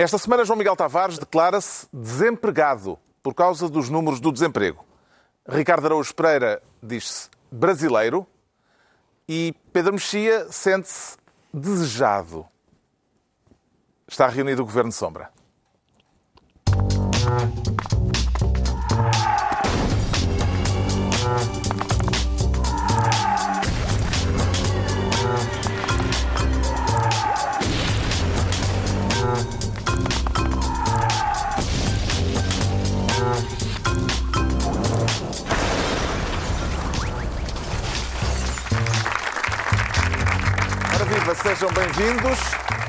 Esta semana, João Miguel Tavares declara-se desempregado por causa dos números do desemprego. Ricardo Araújo Pereira diz-se brasileiro e Pedro Mexia sente-se desejado. Está reunido o Governo Sombra. Viva, sejam bem-vindos.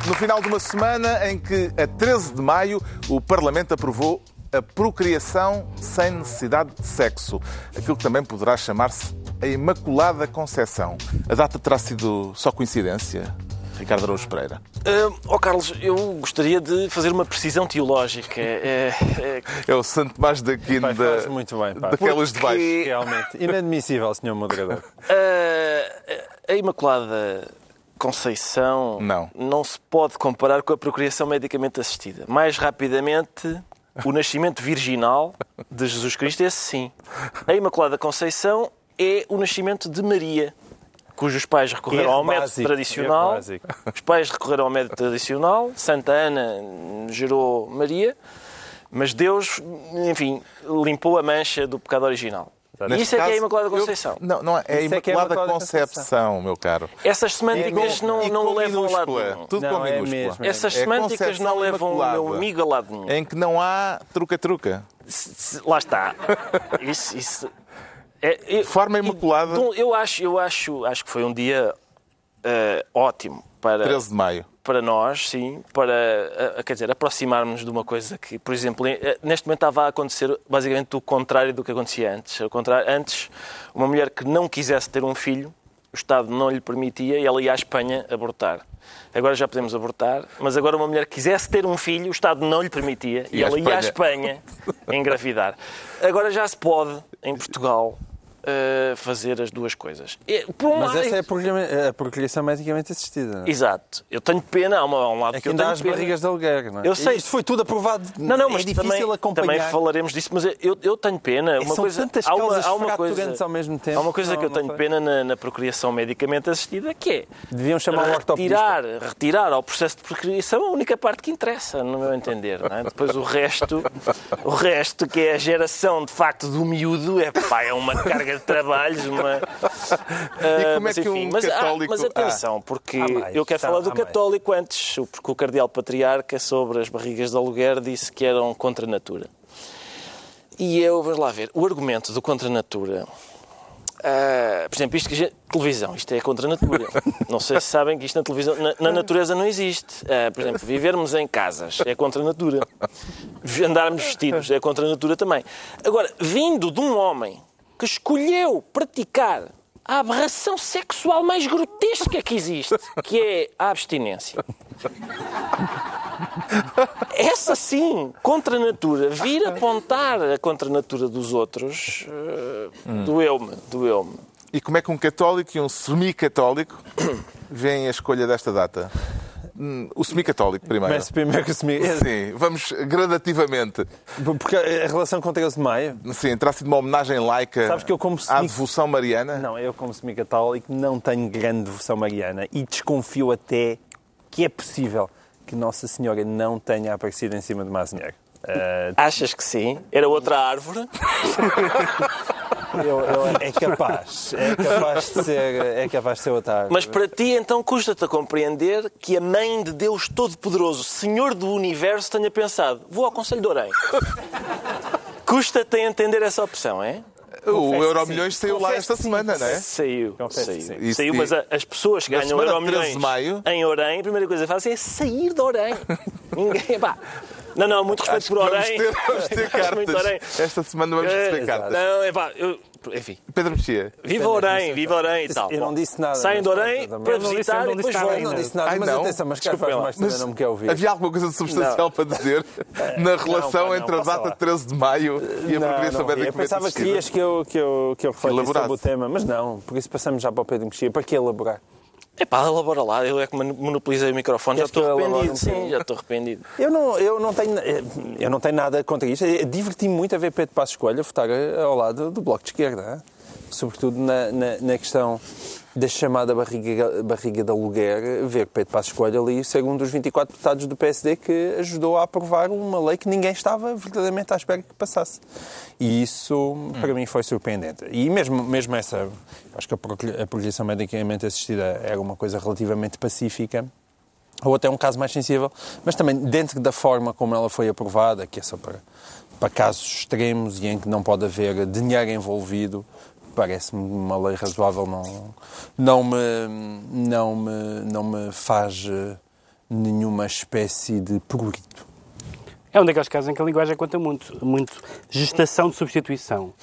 No final de uma semana em que, a 13 de maio, o Parlamento aprovou a procriação sem necessidade de sexo. Aquilo que também poderá chamar-se a Imaculada Concepção. A data terá sido só coincidência? Ricardo Araújo Pereira. Uh, oh Carlos, eu gostaria de fazer uma precisão teológica. É, é, É o Santo Tomás da Aquino Pai, da, muito bem, pá. daquelas de baixo. Porque- Realmente. Inadmissível, senhor moderador. uh, a Imaculada Conceição Não. se pode comparar com a procriação medicamente assistida. Mais rapidamente, o nascimento virginal de Jesus Cristo, esse sim. A Imaculada Conceição é o nascimento de Maria, cujos pais recorreram Erro ao método básico, tradicional. Os pais recorreram ao método tradicional. Santa Ana gerou Maria. Mas Deus, enfim, limpou a mancha do pecado original. Neste Isso é que é a Imaculada eu- Conceição. Não, não é, é a é é a Imaculada Imaculada Concepção, meu caro. Essas semânticas não, com- e não com levam a lado nenhum. Tudo Não, com é minúscula. mesmo. Essas É semânticas não levam o meu amigo a lado nenhum. Em que não há truca-truca. Lá está. Isso, isso- é- eu- Forma imaculada. Então, eu acho, eu acho, acho que foi um dia eh, ótimo para, 13 de maio. Para nós, sim, para quer dizer, aproximarmos de uma coisa que, por exemplo, eh, neste momento estava a acontecer basicamente o contrário do que acontecia antes. Ao contrário, antes, uma mulher que não quisesse ter um filho, o Estado não lhe permitia e ela ia à Espanha abortar. Agora já podemos abortar, mas agora uma mulher que quisesse ter um filho, o Estado não lhe permitia e, E ela ia à Espanha engravidar. Agora já se pode, em Portugal, eh, fazer as duas coisas. E, um Mas lado, essa é a procriação- a procriação medicamente assistida. não é? Exato. Eu tenho pena, há, uma, há um lado É que que eu tenho as pena. barrigas de aluguer, não é? Eu sei. Isto foi tudo aprovado. Não, não, mas é difícil também, acompanhar. também falaremos disso, mas eu, eu tenho pena. Uma São coisa, tantas há uma, há uma coisa, ao mesmo tempo. Há uma coisa Não, que eu tenho foi. pena na, na procriação medicamente assistida, que é Deviam chamar o ortopedista. retirar, retirar ao processo de procriação a única parte que interessa, no meu entender. é? Depois o resto, o resto, que é a geração de facto do miúdo, é, pá, é uma carga de trabalhos, uma. E como é mas, que enfim, um mas, ah, católico- mas atenção, porque Há mais, eu quero tá, falar do mais. católico antes, o- porque o cardeal patriarca sobre as barrigas de aluguer disse que eram contra a natura. E eu, vamos lá ver, o argumento do contra a natura. ah, por exemplo, isto que gente- televisão, isto é contra a natura. Não sei se sabem que isto na televisão, na, na natureza não existe. Ah, por exemplo, vivermos em casas é contra a natura. Andarmos vestidos é contra a natura também. Agora, vindo de um homem que escolheu praticar a aberração sexual mais grotesca que existe, que é a abstinência. Essa sim, contra a natura, vir apontar a contra a natura dos outros, eh, doeu-me, doeu-me. E como é que um católico e um semi-católico veem a escolha desta data? Hum, O semi-católico primeiro. Começo primeiro que assumir. Sim, vamos gradativamente. Porque a relação com 13 de maio. Sim, terá sido uma homenagem laica Sabes que eu como à semi- devoção mariana? Não, eu, como semi-católico, não tenho grande devoção mariana e desconfio até que é possível que Nossa Senhora não tenha aparecido em cima de uma Ah, Achas que sim? Era outra árvore? eu- eu- é capaz, é capaz de ser, é capaz de ser outra árvore. Mas para ti, então, custa-te a compreender que a mãe de Deus Todo-Poderoso, Senhor do Universo, tenha pensado: vou ao Conselho de Orem. Custa-te a entender essa opção, é? O que Euromilhões sim. saiu lá Confesso esta que sim. semana, não é? Saiu. Confesso saiu. Saiu, mas a- as pessoas que ganham euro 13 milhões em Orem, a primeira coisa que fazem é sair de Orem. Ninguém, pá. Não, não, muito respeito Acho por que vamos Orem. ter, vamos ter Muito cartas. Orem. Esta semana vamos receber É, cartas. Não, é pá, eu, enfim. Pedro Mexia. Viva Orem, viva Orem e tal. Eu não disse nada, Saem de Orem para eu não disse- visitar e depois nada vão. Eu não disse nada, Ai, mas atenção, mas Desculpem lá. Vaz também não me quer ouvir. Havia alguma coisa substancial para dizer na relação pá, não, entre a data lá. 13 de maio e a progressão médica eu pensava que querias que eu, que eu, que eu refletisse sobre o tema, mas não, por isso passamos já para o Pedro Mexia. Para que elaborar? É pá, elabora lá, eu é que monopolizei o microfone, já estou arrependido. Sim, já estou arrependido. Eu não, eu não, tenho, eu não tenho nada contra isto. Diverti-me muito a ver Pedro Passos Coelho votar ao lado do Bloco de Esquerda. Sobretudo na, na, na questão da chamada barriga, barriga de aluguer, ver Pedro Passos Coelho ali ser um dos 24 deputados do PSD que ajudou a aprovar uma lei que ninguém estava verdadeiramente à espera que passasse. E isso, para mim, foi surpreendente. E mesmo, mesmo essa, acho que a projeção medicamente assistida era uma coisa relativamente pacífica, ou até um caso mais sensível, mas também dentro da forma como ela foi aprovada, que é só para, para casos extremos e em que não pode haver dinheiro envolvido, parece-me uma lei razoável, não, não, me, não, me, não me faz eh, nenhuma espécie de prurito. É um daqueles casos em que a linguagem conta muito. muito gestação de substituição.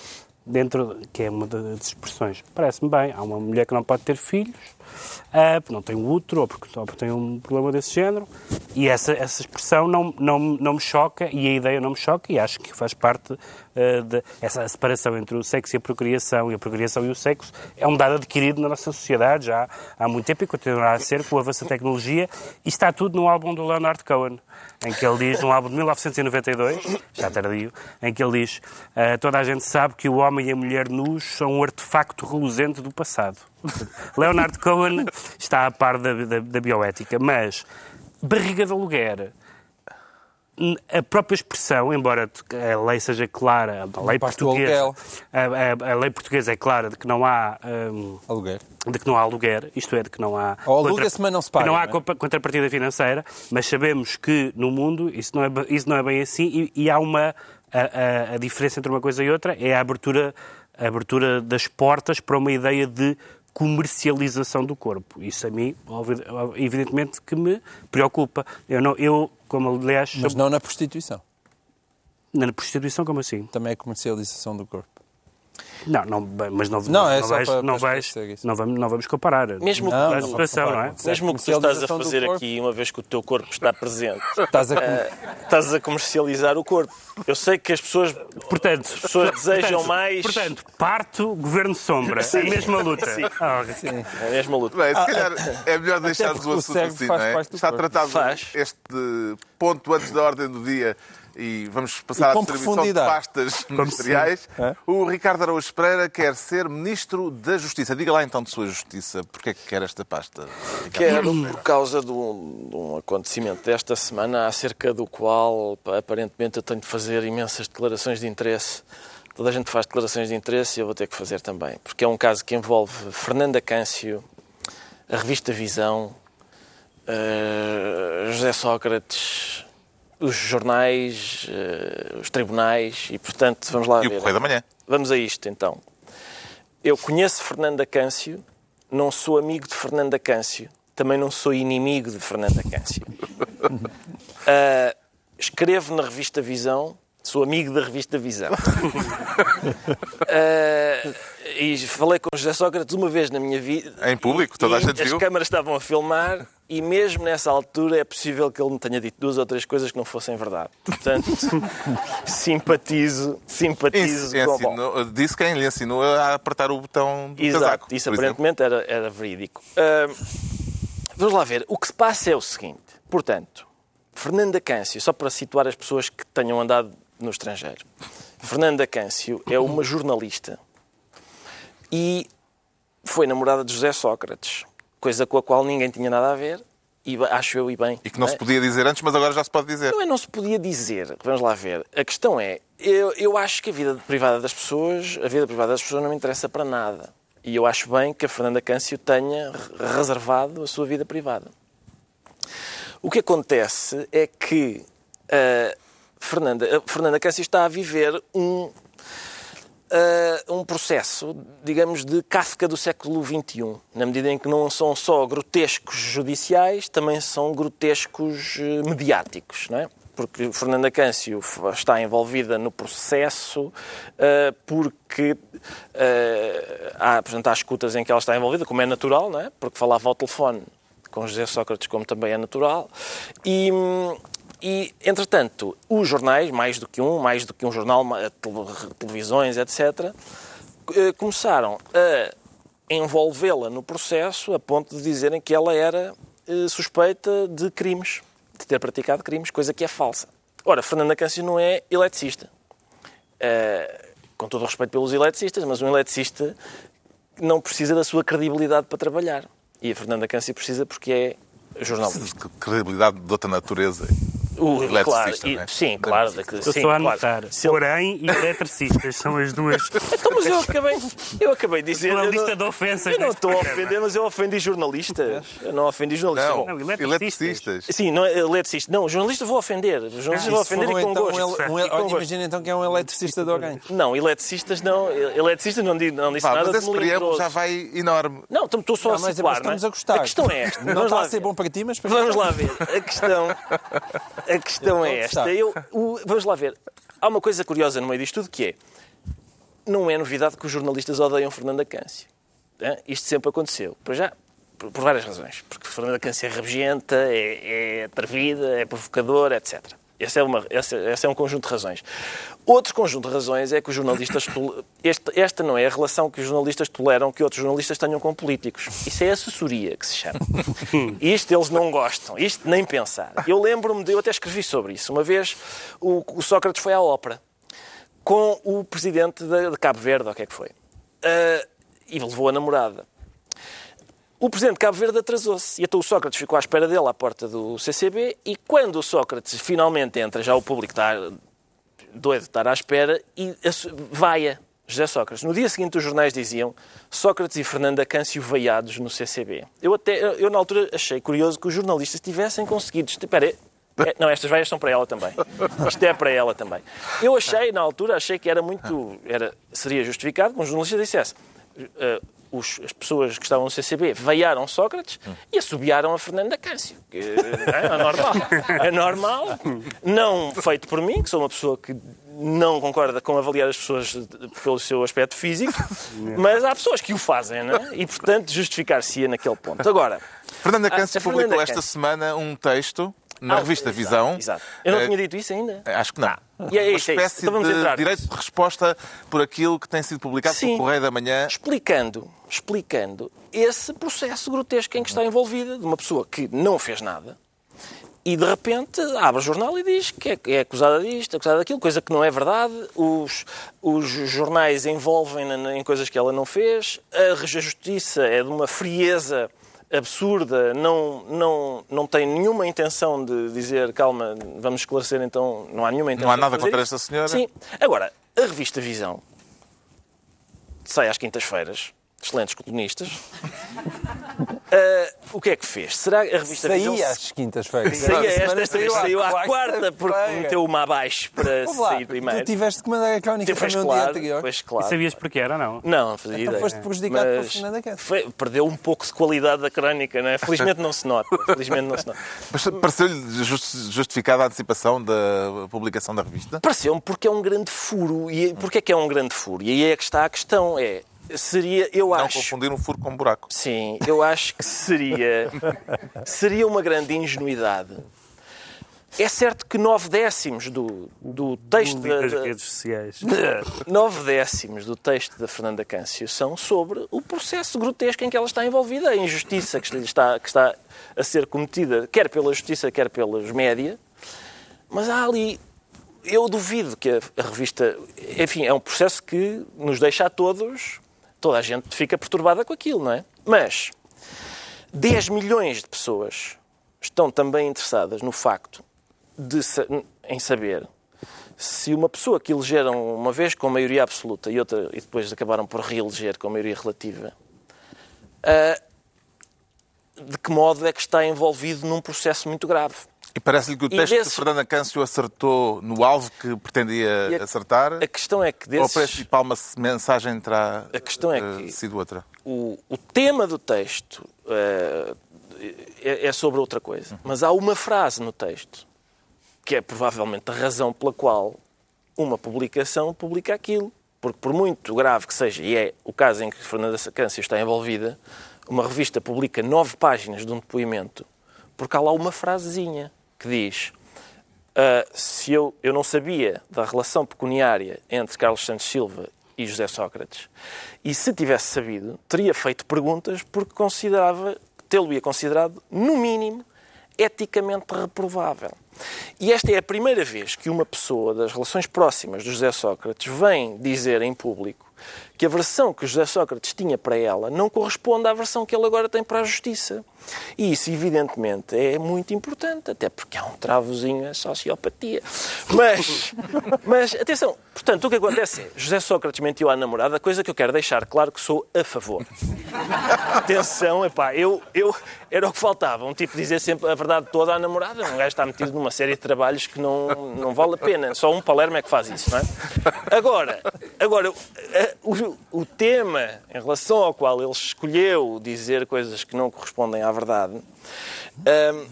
Dentro, que é uma das expressões. Parece-me bem. Há uma mulher que não pode ter filhos, ah, porque não tem útero, ou porque, ou porque tem um problema desse género. E essa, essa expressão não, não, não me choca, e a ideia não me choca, e acho que faz parte de essa separação entre o sexo e a procriação, e a procriação e o sexo, é um dado adquirido na nossa sociedade já há muito tempo e continuará a ser com o avanço da tecnologia. E está tudo no álbum do Leonard Cohen, em que ele diz, num álbum de 1992, já tardio, em que ele diz ah, toda a gente sabe que o homem e a mulher nus são um artefacto reluzente do passado. Leonard Cohen está a par da, da, da bioética, mas barriga de aluguer, a própria expressão, embora a lei seja clara, a lei portuguesa, a, a- a lei portuguesa é clara de que não há hum, Aluguer. de que não há aluguer, isto é, de que não há. Ou aluga-se, mas não se paga, não há não é? contrapartida financeira, mas sabemos que no mundo isso não é, isso não é bem assim e, e há uma. A, a- diferença entre uma coisa e outra é a abertura, a abertura das portas para uma ideia de comercialização do corpo. Isso a mim, evidentemente, que me preocupa. Eu, não, eu como aliás, Mas não na prostituição. na prostituição, como assim? Também é comercialização do corpo. Não, não, mas não, Não, é não, vais- para- não, vais- não, vamos, não vamos comparar. Mesmo a que- situação, não é? Mesmo o que tu estás a fazer aqui, uma vez que o teu corpo está presente, Estás a com- eh, estás a comercializar o corpo. Eu sei que as pessoas, Portanto, as pessoas desejam portanto, mais. Portanto, parto, governo sombra. Sim. A mesma luta. Sim. Ah, ok. É a mesma luta. Bem, se calhar é melhor deixarmos porque o assunto assim, não é? Está tratado Faz. este ponto antes da ordem do dia e vamos passar E à distribuição de pastas ministeriais. É? O Ricardo Araújo Pereira quer ser Ministro da Justiça. Diga lá então de sua Justiça, porque é que quer esta pasta? Ricardo? Quero por causa de um, de um acontecimento desta semana, acerca do qual aparentemente eu tenho de fazer imensas declarações de interesse. Toda a gente faz declarações de interesse e eu vou ter que fazer também. Porque é um caso que envolve Fernanda Câncio, a revista Visão, eh, José Sócrates, os jornais, eh, os tribunais e, portanto, vamos lá E o ver. Correio da Manhã. Vamos a isto, então. Eu conheço Fernanda Câncio, não sou amigo de Fernanda Câncio, também não sou inimigo de Fernanda Câncio. Ah, escrevo na revista Visão, sou amigo da revista Visão. Ah, e falei com José Sócrates uma vez na minha vida. Em público, toda a gente As viu. câmaras estavam a filmar e mesmo nessa altura é possível que ele me tenha dito duas ou três coisas que não fossem verdade. Portanto, simpatizo, simpatizo Ens- com ensinou- disse quem lhe ensinou a apertar o botão do Exato, casaco. isso exemplo. aparentemente era, era verídico. Ah, vamos lá ver. O que se passa é o seguinte. Portanto, Fernanda Câncio, só para situar as pessoas que tenham andado no estrangeiro. Fernanda Câncio é uma jornalista e foi namorada de José Sócrates, coisa com a qual ninguém tinha nada a ver, e acho eu e bem. E que não é? se podia dizer antes, mas agora já se pode dizer. Não é, não se podia dizer. Vamos lá ver. A questão é, eu, eu acho que a vida privada das pessoas, a vida privada das pessoas não me interessa para nada. E eu acho bem que a Fernanda Câncio tenha re- reservado a sua vida privada. O que acontece é que a Fernanda, a Fernanda Câncio está a viver um, ah, um processo, digamos, de Kafka do século XXI, na medida em que não são só grotescos judiciais, também são grotescos eh, mediáticos, não é? Porque Fernanda Câncio está envolvida no processo ah, porque ah, há, portanto, há escutas em que ela está envolvida, como é natural, não é? Porque falava ao telefone com José Sócrates, como também é natural. E, e, entretanto, os jornais, mais do que um, mais do que um jornal, televisões, etc., eh, começaram a envolvê-la no processo a ponto de dizerem que ela era eh, suspeita de crimes, de ter praticado crimes, coisa que é falsa. Ora, Fernanda Câncio não é eletricista. Eh, com todo o respeito pelos eletricistas, mas um eletricista não precisa da sua credibilidade para trabalhar. E a Fernanda Câncio precisa porque é jornalista. Credibilidade de outra natureza. O, Eletricista, claro, e- não é? sim, claro. da que- Eu sim, estou a claro. anotar. Se ele- Porém, e eletricistas são as duas. Então, mas eu acabei, eu acabei de dizer. Uma eu lista não- de ofensas. Eu não estou a ofender, mas eu ofendi jornalistas. Eu não ofendi jornalistas. Não, Bom, Não, eletricistas. eletricistas. Sim, não é eletricista. Não, jornalista vou ofender. Jornalista vou Se for ofender e com então, gosto. um um E gosto. imagina então que é um eletricista de alguém. Não, eletricistas não. Eletricistas não, não disse Vá, nada mas de esse preâmbulo já vai enorme. Não, estamos- estou só Não, a situar, mas estamos não é? a gostar. A questão é esta. Não Vamos está lá a ser bom para ti, mas para Vamos lá ver. A questão, a questão é Eu esta. Eu, o- vamos lá ver. Há uma coisa curiosa no meio disto tudo que é não é novidade que os jornalistas odeiam Fernanda Câncio. Isto sempre aconteceu. Por já, por, por várias razões. Porque Fernanda Câncio é rabugenta, é, é atrevida, é provocadora, etc. Esse é, uma, esse, esse é um conjunto de razões. Outro conjunto de razões é que os jornalistas. Este, esta não é a relação que os jornalistas toleram que outros jornalistas tenham com políticos. Isso é assessoria que se chama. Isto eles não gostam. Isto nem pensar. Eu lembro-me de. Eu até escrevi sobre isso. Uma vez o, o Sócrates foi à ópera com o presidente de, de Cabo Verde, ou o que é que foi. Ah, e levou a namorada. O presidente de Cabo Verde atrasou-se e então o Sócrates ficou à espera dele à porta do CCB e quando o Sócrates finalmente entra, já o público está doido de estar à espera e vaia José Sócrates. No dia seguinte os jornais diziam Sócrates e Fernanda Câncio veiados no CCB. Eu até, eu, na altura achei curioso que os jornalistas tivessem conseguido... Espera é, não, estas veias são para ela também. Isto é para ela também. Eu achei, na altura, achei que era muito. Era, seria justificado que um jornalista dissesse. Eh, os- as pessoas que estavam no CCB veiaram Sócrates e assobiaram a Fernanda Câncio. Que, é, é normal. É normal. Não feito por mim, que sou uma pessoa que não concorda com avaliar as pessoas pelo seu aspecto físico, mas há pessoas que o fazem, não é? E, portanto, justificar-se-ia naquele ponto. Agora, Fernanda Ah, Câncio a Fernanda publicou esta Câncio. semana um texto na Ah, revista Visão. Exato. Eu não Eh, tinha dito isso ainda. Acho que não. E é Uma isso, é isso. espécie Então vamos de entrar. direito de resposta por aquilo que tem sido publicado Sim. pelo Correio da Manhã. explicando, explicando esse processo grotesco em que está envolvida, de uma pessoa que não fez nada e de repente abre o jornal e diz que é, é acusada disto, acusada daquilo, coisa que não é verdade. Os, os jornais envolvem-na em coisas que ela não fez. A justiça é de uma frieza absurda, não, não, não tem nenhuma intenção de dizer calma, vamos esclarecer então, não há nenhuma intenção Não há nada contra isso. esta senhora? Sim. Agora, a revista Visão sai às quintas-feiras, excelentes colunistas. Ah, o que é que fez? Será que a revista Visão... Saía às quintas-feiras. Saía Esta esta, vez saiu à quarta, porque meteu uma abaixo para Ouve lá, sair primeiro. Tu tiveste que mandar a crónica também um dia claro, anterior. pois E claro. sabias porquê era ou não? Não, não fazia Então ideia. foste prejudicado pela Mas Fernanda Câncer. foi- perdeu um pouco de qualidade da crónica, não é? Felizmente não se nota. Felizmente não se nota. Mas pareceu-lhe just- justificada a antecipação da publicação da revista? Pareceu-me porque é um grande furo. E porquê é que é um grande furo? E aí é que está a questão. É, seria, eu Não acho... confundir um furo com um buraco. Sim, eu acho que seria, seria uma grande ingenuidade. É certo que nove décimos do, do texto da, das da- redes sociais. nove décimos do texto da Fernanda Câncio são sobre o processo grotesco em que ela está envolvida, a injustiça que está, que está a ser cometida, quer pela justiça, quer pelos média. Mas há ali. Eu duvido que a, a revista. Enfim, é um processo que nos deixa a todos. Toda a gente fica perturbada com aquilo, não é? Mas 10 milhões de pessoas estão também interessadas no facto de, em saber se uma pessoa que elegeram uma vez com maioria absoluta e outra e depois acabaram por reeleger com maioria relativa, ah, de que modo é que está envolvido num processo muito grave. E parece-lhe que o texto desses- de Fernanda Câncio acertou no alvo que pretendia a- acertar? A questão é que Ou a desses, principal mensagem terá A questão é eh, que- sido outra? o, o tema do texto eh, é, é sobre outra coisa. Mas há uma frase no texto que é provavelmente a razão pela qual uma publicação publica aquilo. Porque por muito grave que seja, e é o caso em que Fernanda Câncio está envolvida, uma revista publica nove páginas de um depoimento porque há lá uma frasezinha que diz ah, se eu, eu não sabia da relação pecuniária entre Carlos Santos Silva e José Sócrates, e se tivesse sabido, teria feito perguntas porque considerava, tê-lo-ia considerado, no mínimo, eticamente reprovável. E esta é a primeira vez que uma pessoa das relações próximas de José Sócrates vem dizer em público que a versão que José Sócrates tinha para ela não corresponde à versão que ele agora tem para a justiça. E isso, evidentemente, é muito importante, até porque há um travozinho a sociopatia. Mas, mas, atenção, portanto, o que acontece é, José Sócrates mentiu à namorada, coisa que eu quero deixar claro que sou a favor. Atenção, epá, eu, eu, era o que faltava, um tipo dizer sempre a verdade toda à namorada, um gajo está metido numa série de trabalhos que não, não vale a pena, só um Palermo é que faz isso, não é? Agora, agora eh, o, o tema em relação ao qual ele escolheu dizer coisas que não correspondem à verdade hum,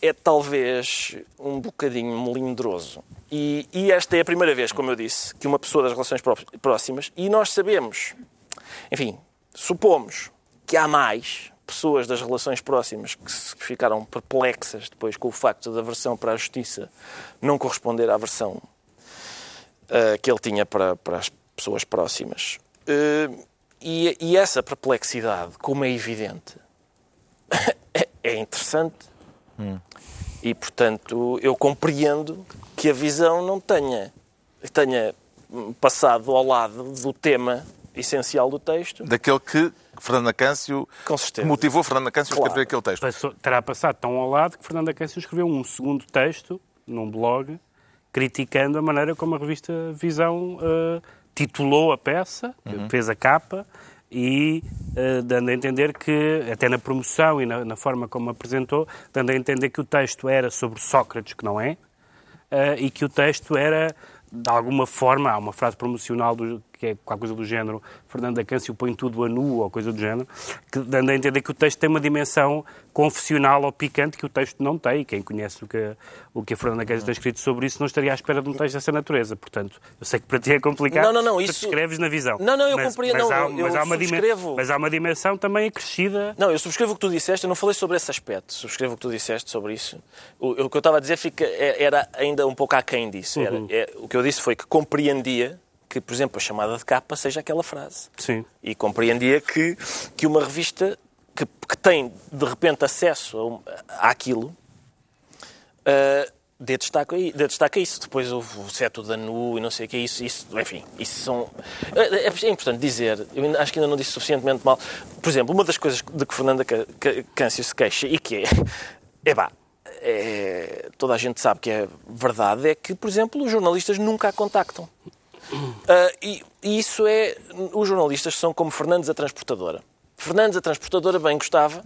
é talvez um bocadinho melindroso. E, e esta é a primeira vez, como eu disse, que uma pessoa das relações pró- próximas, e nós sabemos, enfim, supomos que há mais pessoas das relações próximas que ficaram perplexas depois com o facto da versão para a justiça não corresponder à versão eh, que ele tinha para, para as pessoas próximas. Eh, e, e essa perplexidade, como é evidente, é, interessante. E, portanto, eu compreendo que a visão não tenha, tenha hum, passado ao lado do tema essencial do texto. Daquele que Fernanda Câncio Com certeza. que motivou Fernanda Câncio a Claro. escrever aquele texto. Passou- terá passado tão ao lado que Fernanda Câncio escreveu um segundo texto num blog criticando a maneira como a revista Visão eh, titulou a peça, fez a capa e eh, dando a entender que, até na promoção e na, na forma como apresentou, dando a entender que o texto era sobre Sócrates, que não é, eh, e que o texto era, de alguma forma, há uma frase promocional do, que é qualquer coisa do género, Fernanda Câncio põe tudo a nu, ou coisa do género, que, dando a entender que o texto tem uma dimensão confessional ou picante que o texto não tem. E quem conhece o que, o que a Fernanda Câncio tem escrito sobre isso não estaria à espera de um texto dessa natureza. Portanto, eu sei que para ti é complicado, Não, não, não, isso- escreves na visão. Não, não, eu mas, compreendo, Mas há, mas há uma dimen- subscrevo. mas há uma dimensão também acrescida Não, eu subscrevo o que tu disseste, eu não falei sobre esse aspecto. Subscrevo o que tu disseste sobre isso. O, o que eu estava a dizer fica, é- era ainda um pouco aquém disso. Era, é, o que eu disse foi que compreendia que, por exemplo, a chamada de capa seja aquela frase. Sim. E compreendia que, que uma revista que, que tem, de repente, acesso a àquilo, ah, dê, destaque, a i- dê destaque a isso. Depois houve o seto da NU e não sei o que é isso. isso enfim, isso são... É, é importante dizer, eu acho que ainda não disse suficientemente mal. Por exemplo, uma das coisas de que Fernanda Câncio se queixa e que é... É pá, é, toda a gente sabe que é verdade, é que, por exemplo, os jornalistas nunca a contactam. Ah, e, e isso é. Os jornalistas são como Fernandes a transportadora. Fernandes a transportadora bem gostava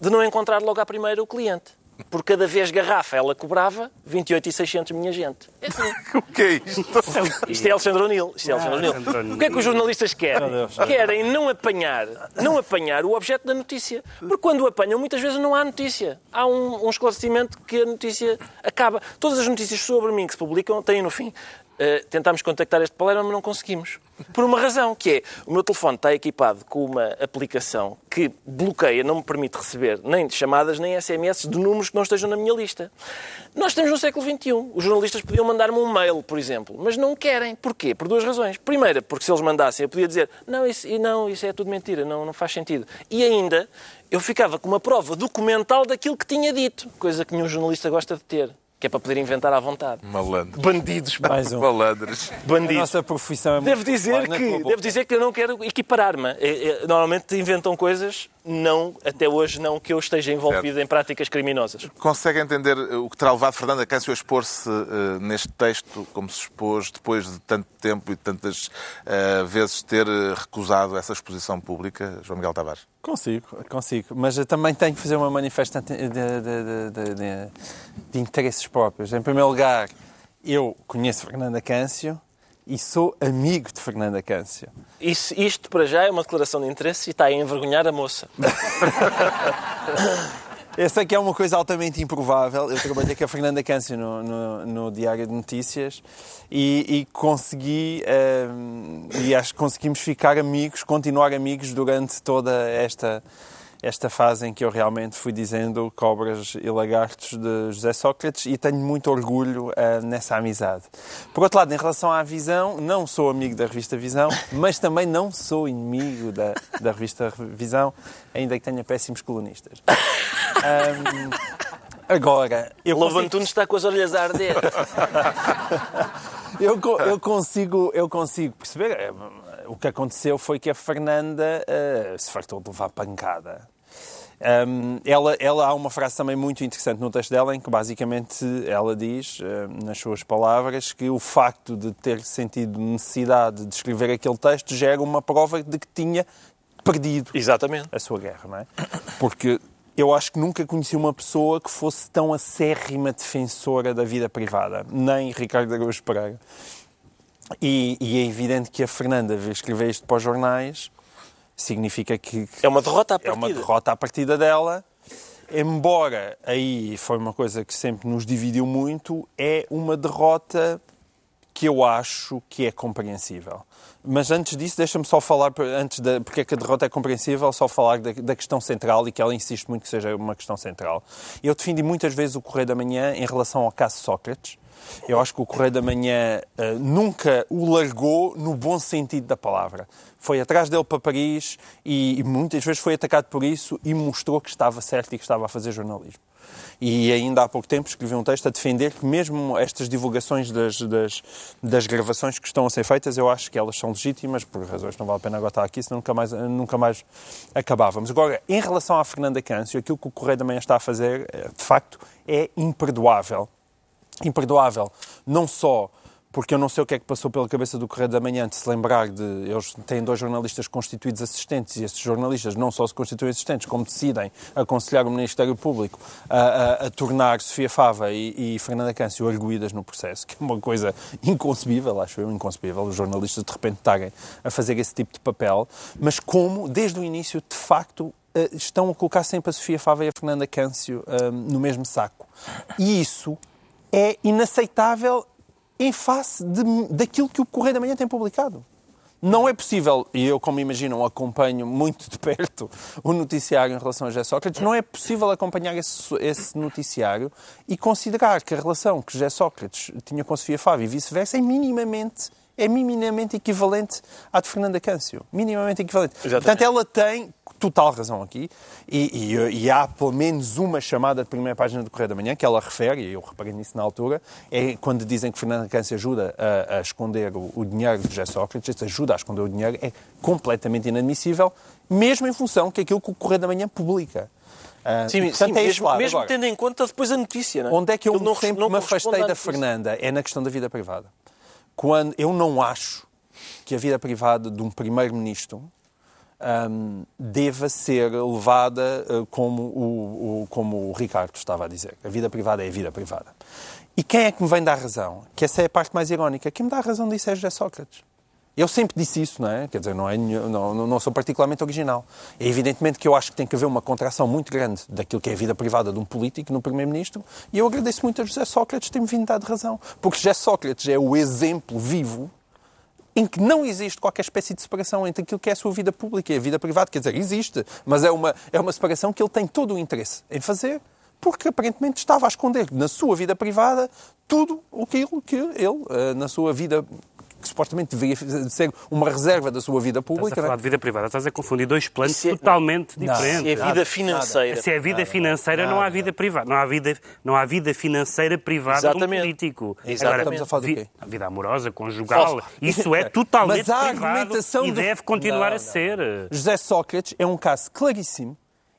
de não encontrar logo à primeira o cliente. Por cada vez garrafa ela cobrava 28,600 minha gente. É assim. O que é isto? Isto é Alexandre O'Neill. Isto é. Alexandre O'Neill. O que é que os jornalistas querem? Querem não apanhar, não apanhar o objeto da notícia. Porque quando o apanham, muitas vezes não há notícia. Há um, um esclarecimento que a notícia acaba. Todas as notícias sobre mim que se publicam têm no fim. Eh, tentámos contactar este Palermo, mas não conseguimos. Por uma razão, que é o meu telefone está equipado com uma aplicação que bloqueia, não me permite receber nem chamadas nem SMS de números que não estejam na minha lista. Nós estamos no século XXI. Os jornalistas podiam mandar-me um mail, por exemplo, mas não querem. Porquê? Por duas razões. Primeira, porque se eles mandassem, eu podia dizer não, isso, não, isso é tudo mentira, não, não faz sentido. E ainda, eu ficava com uma prova documental daquilo que tinha dito, coisa que nenhum jornalista gosta de ter, que é para poder inventar à vontade. Malandro. Bandidos, Mais um. Malandros. A bandidos. nossa profissão é muito Devo dizer, que, devo dizer que eu não quero equiparar-me. É, é, Normalmente inventam coisas não, até hoje, não que eu esteja envolvido Certo. em práticas criminosas. Consegue entender o que terá levado Fernanda Câncio a expor-se eh, neste texto, como se expôs depois de tanto tempo e de tantas eh, vezes ter eh, recusado essa exposição pública, João Miguel Tavares? Consigo, consigo. Mas eu também tenho que fazer uma manifesta de, de- de- de- de- de interesses próprios. Em primeiro lugar, eu conheço Fernanda Câncio e sou amigo de Fernanda Câncio. Isso, isto, para já, é uma declaração de interesse e está a envergonhar a moça. Eu sei que é uma coisa altamente improvável. Eu trabalhei com a Fernanda Câncio no, no- no Diário de Notícias e, e consegui, ehm, e acho que conseguimos ficar amigos, continuar amigos durante toda esta, esta fase em que eu realmente fui dizendo cobras e lagartos de José Sócrates e tenho muito orgulho eh, nessa amizade. Por outro lado, em relação à Visão, não sou amigo da revista Visão, mas também não sou inimigo da, da revista Visão, ainda que tenha péssimos colunistas. Ahm, agora, eu Lobo consigo, Antunes está com as orelhas a arder. eu, eu consigo, eu consigo perceber. eh, O que aconteceu foi que a Fernanda eh, se fartou de levar pancada. Ahm, ela, ela há uma frase também muito interessante no texto dela em que basicamente ela diz, eh, nas suas palavras, que o facto de ter sentido necessidade de escrever aquele texto gera uma prova de que tinha perdido Exatamente. a sua guerra, não é? Porque eu acho que nunca conheci uma pessoa que fosse tão acérrima defensora da vida privada, nem Ricardo Araújo Pereira. E, e é evidente que a Fernanda vir escrever isto para os jornais significa que É uma derrota à é uma partida. derrota à partida dela. Embora aí foi uma coisa que sempre nos dividiu muito, é uma derrota que eu acho que é compreensível. Mas antes disso, deixa-me só falar, antes da, porque é que a derrota é compreensível, só falar da, da questão central e que ela insiste muito que seja uma questão central. Eu defendi muitas vezes o Correio da Manhã em relação ao caso Sócrates. Eu acho que o Correio da Manhã eh, nunca o largou no bom sentido da palavra. Foi atrás dele para Paris e, e muitas vezes foi atacado por isso e mostrou que estava certo e que estava a fazer jornalismo. E ainda há pouco tempo escrevi um texto a defender que mesmo estas divulgações das, das, das gravações que estão a ser feitas, eu acho que elas são legítimas, por razões que não vale a pena agora estar aqui, senão nunca mais, nunca mais acabávamos. Agora, em relação à Fernanda Câncio, aquilo que o Correio da Manhã está a fazer, eh, de facto, é imperdoável. Imperdoável, não só porque eu não sei o que é que passou pela cabeça do Correio da Manhã de se lembrar de. Eles têm dois jornalistas constituídos assistentes e esses jornalistas não só se constituem assistentes, como decidem aconselhar o Ministério Público a, a- a tornar Sofia Fava e, e Fernanda Câncio arguídas no processo, que é uma coisa inconcebível, acho eu, inconcebível, os jornalistas de repente estarem a fazer esse tipo de papel, mas como, desde o início, de facto, eh, estão a colocar sempre a Sofia Fava e a Fernanda Câncio eh, no mesmo saco. E isso é inaceitável em face de- daquilo que o Correio da Manhã tem publicado. Não é possível, e eu, como imaginam, acompanho muito de perto o noticiário em relação a José Sócrates, não é possível acompanhar esse, esse noticiário e considerar que a relação que José Sócrates tinha com Sofia Fábio e vice-versa é minimamente, é minimamente equivalente à de Fernanda Câncio. Minimamente equivalente. Exatamente. Portanto, ela tem total razão aqui e, e- e há pelo menos uma chamada de primeira página do Correio da Manhã que ela refere, e eu reparei nisso na altura, é quando dizem que Fernanda Câncer ajuda a, a esconder o, o dinheiro de José Sócrates, ajuda a esconder o dinheiro é completamente inadmissível, mesmo em função que aquilo que o Correio da Manhã publica. Ah, Sim, portanto, sim, é mesmo, mesmo Agora, tendo em conta depois a notícia. Não é? Onde é que eu Ele não sempre não me afastei da. Fernanda? É na questão da vida privada. Quando eu não acho que a vida privada de um primeiro-ministro hum, deva ser levada eh, como o, o- como o Ricardo estava a dizer. A vida privada é a vida privada. E quem é que me vem dar razão? Que essa é a parte mais irónica. Quem me dá razão disso é José Sócrates. Eu sempre disse isso, não é? Quer dizer, não, é, não- não sou particularmente original. É evidentemente que eu acho que tem que haver uma contração muito grande daquilo que é a vida privada de um político no Primeiro-Ministro e eu agradeço muito a José Sócrates ter-me vindo dar razão. Porque José Sócrates é o exemplo vivo em que não existe qualquer espécie de separação entre aquilo que é a sua vida pública e a vida privada. Quer dizer, existe, mas é uma, é uma separação que ele tem todo o interesse em fazer, porque aparentemente estava a esconder na sua vida privada tudo aquilo que ele, eh, na sua vida que supostamente deveria ser uma reserva da sua vida Estás a pública. falar é? de vida privada, estás a confundir dois planos é- totalmente Não. diferentes. Se é vida financeira. Se é vida financeira, não há vida privada. Não há vida, não há vida financeira privada de um Exatamente. político. Exatamente. Estamos a falar do quê? a vida amorosa, conjugal, Oh. isso é totalmente Mas a privado argumentação e deve continuar Não, a não. ser. José Sócrates é um caso claríssimo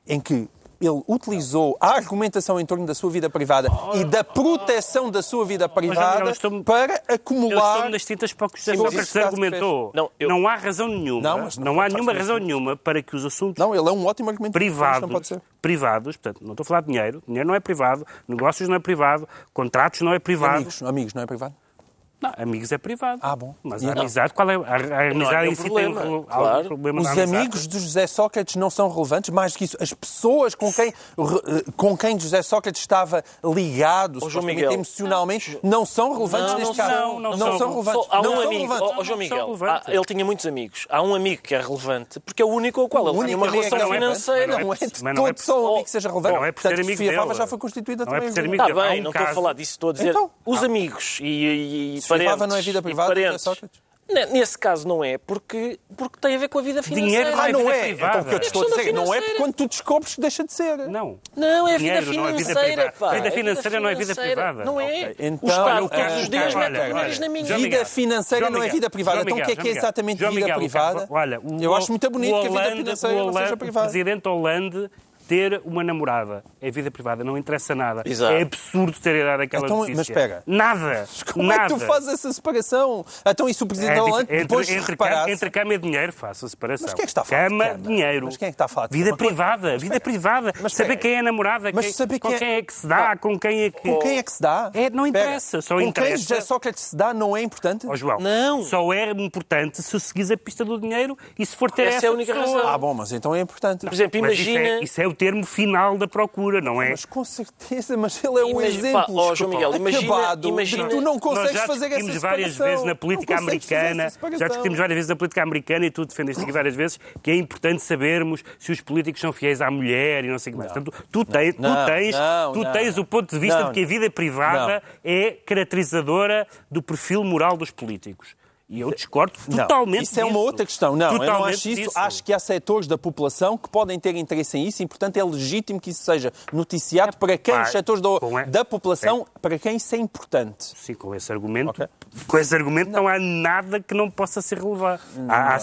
em que ele utilizou a argumentação em torno da sua vida privada e da proteção da sua vida privada eu estou-me- para Eu acumular. estou-me nas tintas para o que o Sócrates argumentou. Não, eu- Não há razão nenhuma, Não, não, mas não há nenhuma razão nenhuma para que os assuntos Não, ele é um ótimo argumento. Privados, Não pode ser. privados, portanto, não estou a falar de dinheiro, dinheiro não é privado, negócios não é privado, contratos não é privado. Amigos, amigos, não é privado? Não, amigos é privado. Ah, bom. Mas E a então? amizade, qual é? A, a amizade em si tem um- claro. problema Os amigos de José Sócrates não são relevantes, mais do que isso, as pessoas com quem, com quem José Sócrates estava ligado, Miguel. emocionalmente, não são relevantes Não, neste não caso. são, não são. são relevantes. Só há não um são amigo, relevantes. ó, ó, João Não Miguel, são relevantes. há- ele tinha muitos amigos. Há um amigo que é relevante porque é o único com o qual ele tem uma é que relação é relevante. financeira. Não é de não é todo por- só um amigo Oh, que seja relevante. não é por ser Portanto, amigo Sofia dele. Fava já foi constituída Não é também. por ser amigo Está bem, não estou a falar disso. Estou a dizer Então? os amigos e, parentes. Fava não é vida privada parentes. Sócrates? Ne- Nesse caso não é, porque, porque tem a ver com a vida financeira. Dinheiro não Ah, é não vida é. privada. Então o que eu te estou a dizer não é porque quando tu descobres que deixa de ser. Não. Não, é vida Dinheiro não é vida financeira, privada. pá. Vida É financeira não é vida privada. Não é. Ok. Então, o Estado todos os dias Olha, mete o nariz na minha Vida Miguel, financeira João não é Miguel, vida privada. João Então o que é Miguel, que é exatamente Miguel, vida privada? Miguel, Olha, o- Eu acho muito bonito o que a vida Hollande- financeira o não seja Hollande- privada. O presidente Hollande ter uma namorada é vida privada, não interessa nada. Exato. É absurdo ter dado aquela Então, notícia. mas espera. Nada. Como nada. é que tu fazes essa separação? Então, isso o Presidente É Hollande, dif- depois entre, de entre, reparasse... cama, entre cama e dinheiro, faça a separação. Mas quem é que está a falar de Cama, cama? dinheiro. Mas quem é que está a falar de Vida privada, vida privada. Mas saber espera. quem é a namorada, Mas quem, saber com quem é- quem é que se dá, com quem é que... Com quem é que se dá? É, não interessa, só Com interessa- quem José Sócrates se dá não é importante? Ó João, Não. só é importante se seguires a pista do dinheiro e se for ter Essa essa, é a única razão. Ah, bom, mas então é importante. Por exemplo, Mas isso imagina... é, isso é o termo final da procura, não é? Mas com certeza, mas ele é um Imagina- exemplo pá, ó, João Miguel, imagina- acabado imagina- tu não Nós consegues já fazer essa discutimos várias vezes na política americana, já discutimos várias vezes na política americana e tu defendeste aqui várias vezes que é importante sabermos se os políticos são fiéis à mulher e não sei o que mais. Portanto, tu tens, tu Não, tens, não, tu não, tens não. o ponto de vista Não, de que a vida privada não. é caracterizadora do perfil moral dos políticos. E eu discordo Não, totalmente Isso é uma disso. outra questão. Não, eu não Totalmente acho isso. disso. Acho que há setores da população que podem ter interesse em isso e, portanto, é legítimo que isso seja noticiado para quem, Pá, os setores da, é- da população, para quem isso é importante. Sim, com esse argumento, Ok. Com esse argumento não. há nada que não possa ser relevado. Há, há-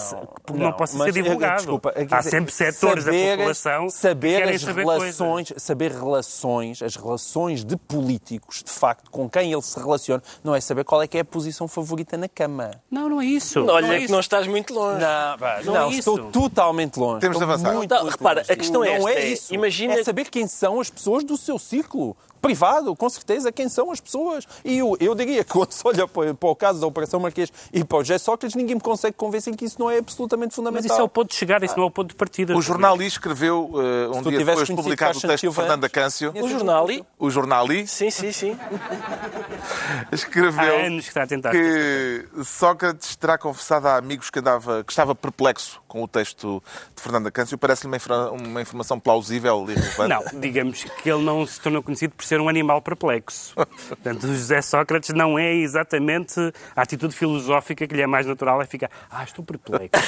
não, Não, possa mas, ser divulgado. desculpa, há sempre setores saber- da população saber que querem as saber relações, coisas. saber relações, as relações de políticos, de facto, com quem ele se relaciona, não é saber qual é que é a posição favorita na cama. Não, não é isso. Olha não é que isso. não estás muito longe. Não, pá, Não não, é estou isso. totalmente longe. Temos de Estou avançar. muito, Não, muito repara, longe. a questão é não esta, é é, isso. imagina- É saber quem são as pessoas do seu ciclo privado, com certeza, quem são as pessoas. E eu, eu diria que quando se olha para, para o caso da Operação Marquês e para o José Sócrates, ninguém me consegue convencer que isso não é absolutamente Mas fundamental. isso é o ponto de chegar, isso não é o ponto de partida. O jornal I escreveu, eh, um dia depois de publicado o texto de Fernanda Câncio, O jornal e... o jornal I Sim, sim, sim. Há escreveu anos que está a tentar. que Sócrates terá confessado a amigos que, andava, que estava perplexo com o texto de Fernanda Câncio. Parece-lhe uma, infra- uma informação plausível e relevante. Não, digamos que ele não se tornou conhecido por ser um animal perplexo. Portanto, o José Sócrates não é exatamente a atitude filosófica que lhe é mais natural, é ficar, ah, estou perplexo.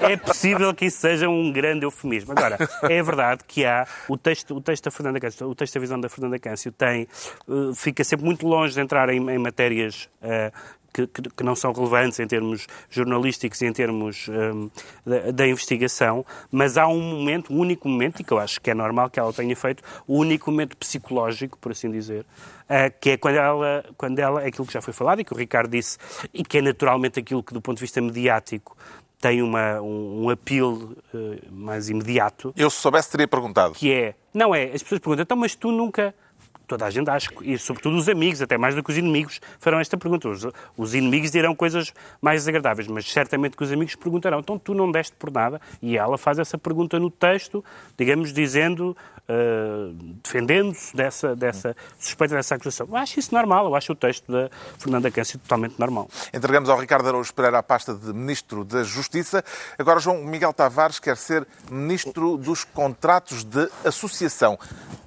É possível que isso seja um grande eufemismo. Agora, é verdade que há o texto, o texto da Fernanda Câncio, o texto da visão da Fernanda Câncio tem, eh, fica sempre muito longe de entrar em, em matérias eh, que, que- que não são relevantes em termos jornalísticos e em termos hum, da, da investigação, mas há um momento, um único momento, e que eu acho que é normal que ela tenha feito, o único momento psicológico, por assim dizer, ah, que é quando ela, quando ela, é aquilo que já foi falado e que o Ricardo disse, e que é naturalmente aquilo que, do ponto de vista mediático, tem uma, um, um apelo eh, mais imediato, Eu, se soubesse, teria perguntado. que é, não é, as pessoas perguntam, então, mas tu nunca, toda a gente acha, e sobretudo os amigos, até mais do que os inimigos, farão esta pergunta. Os, os inimigos dirão coisas mais desagradáveis, mas certamente que os amigos perguntarão, então tu não deste por nada? E ela faz essa pergunta no texto, digamos, dizendo, eh, defendendo-se dessa, dessa suspeita, dessa acusação. Eu acho isso normal, eu acho o texto da Fernanda Câncio totalmente normal. Entregamos ao Ricardo Araújo Pereira a pasta de Ministro da Justiça. Agora, João Miguel Tavares quer ser Ministro dos Contratos de Associação.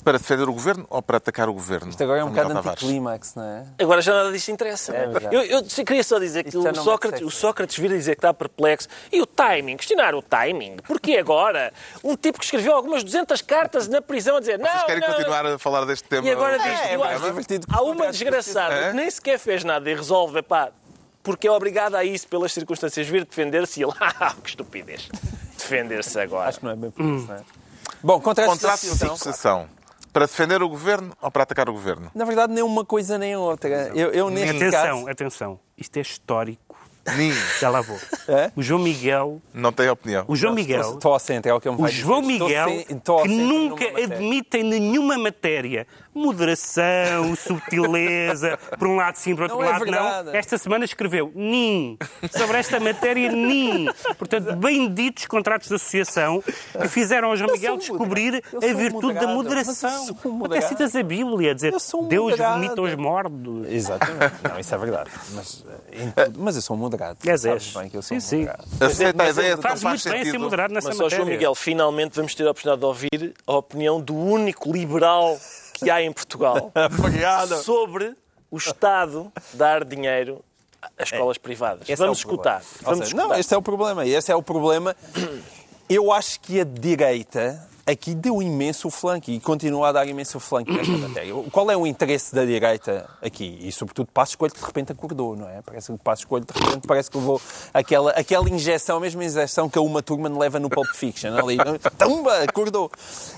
Para defender o Governo ou para atacar o governo. Isto agora é um Miguel bocado anticlímax, não é? Agora já nada disto interessa. É eu, eu queria só dizer que já o Sócrates, o. Sócrates vir a dizer que está perplexo. E o timing? Questionar o timing. Porquê agora? Um tipo que escreveu algumas 200 cartas na prisão a dizer não, Vocês querem não, continuar a falar deste tema? E agora diz, É, é divertido há uma contrato desgraçada É? que nem sequer fez nada e resolve, pá, porque é obrigada a isso pelas circunstâncias, vir defender-se e ele, ah, que estupidez, defender-se agora. Acho que não é bem por isso, não é? Bom, contratos de Contrato de associação. Para defender o governo ou para atacar o governo? Na verdade, nem uma coisa nem outra. Eu, eu neste Atenção, caso... atenção. Isto é histórico. Nem. Já lá vou. É? O João Miguel. Não tem opinião. O João Miguel. estou ao centro, é o que eu me O João dizer. Estou Miguel, sem- que nunca admite em nenhuma matéria moderação, subtileza, por um lado sim, por outro Não é lado verdade. não. Esta semana escreveu NIM. Sobre esta matéria, NIM. Portanto, benditos contratos de associação que fizeram ao João Miguel descobrir a virtude da moderação. Mas Até citas a Bíblia, a dizer Deus vomita os mordos. Exatamente. Não, isso é verdade. Mas, eh, tudo- mas eu sou moderado. És, és. bem que eu sou Sim, sim. Aceita a ideia Fazes faz muito bem a ser moderado nessa Mas, matéria. João Miguel, finalmente vamos ter a oportunidade de ouvir a opinião do único liberal que há em Portugal sobre o Estado dar dinheiro às escolas privadas. Esse Vamos é o problema. escutar. Vamos seja, Não, escutar. este é o problema. Esse é o problema. Eu acho que a direita aqui deu imenso flanco e continua a dar imenso flanco nesta matéria. Qual é o interesse da direita aqui? E, sobretudo, Passo Escolho que de repente acordou, não é? Parece que Passo Escolho de repente parece que levou aquela, aquela injeção, a mesma injeção que a Uma Turman leva no Pulp Fiction. Ali, tumba, acordou.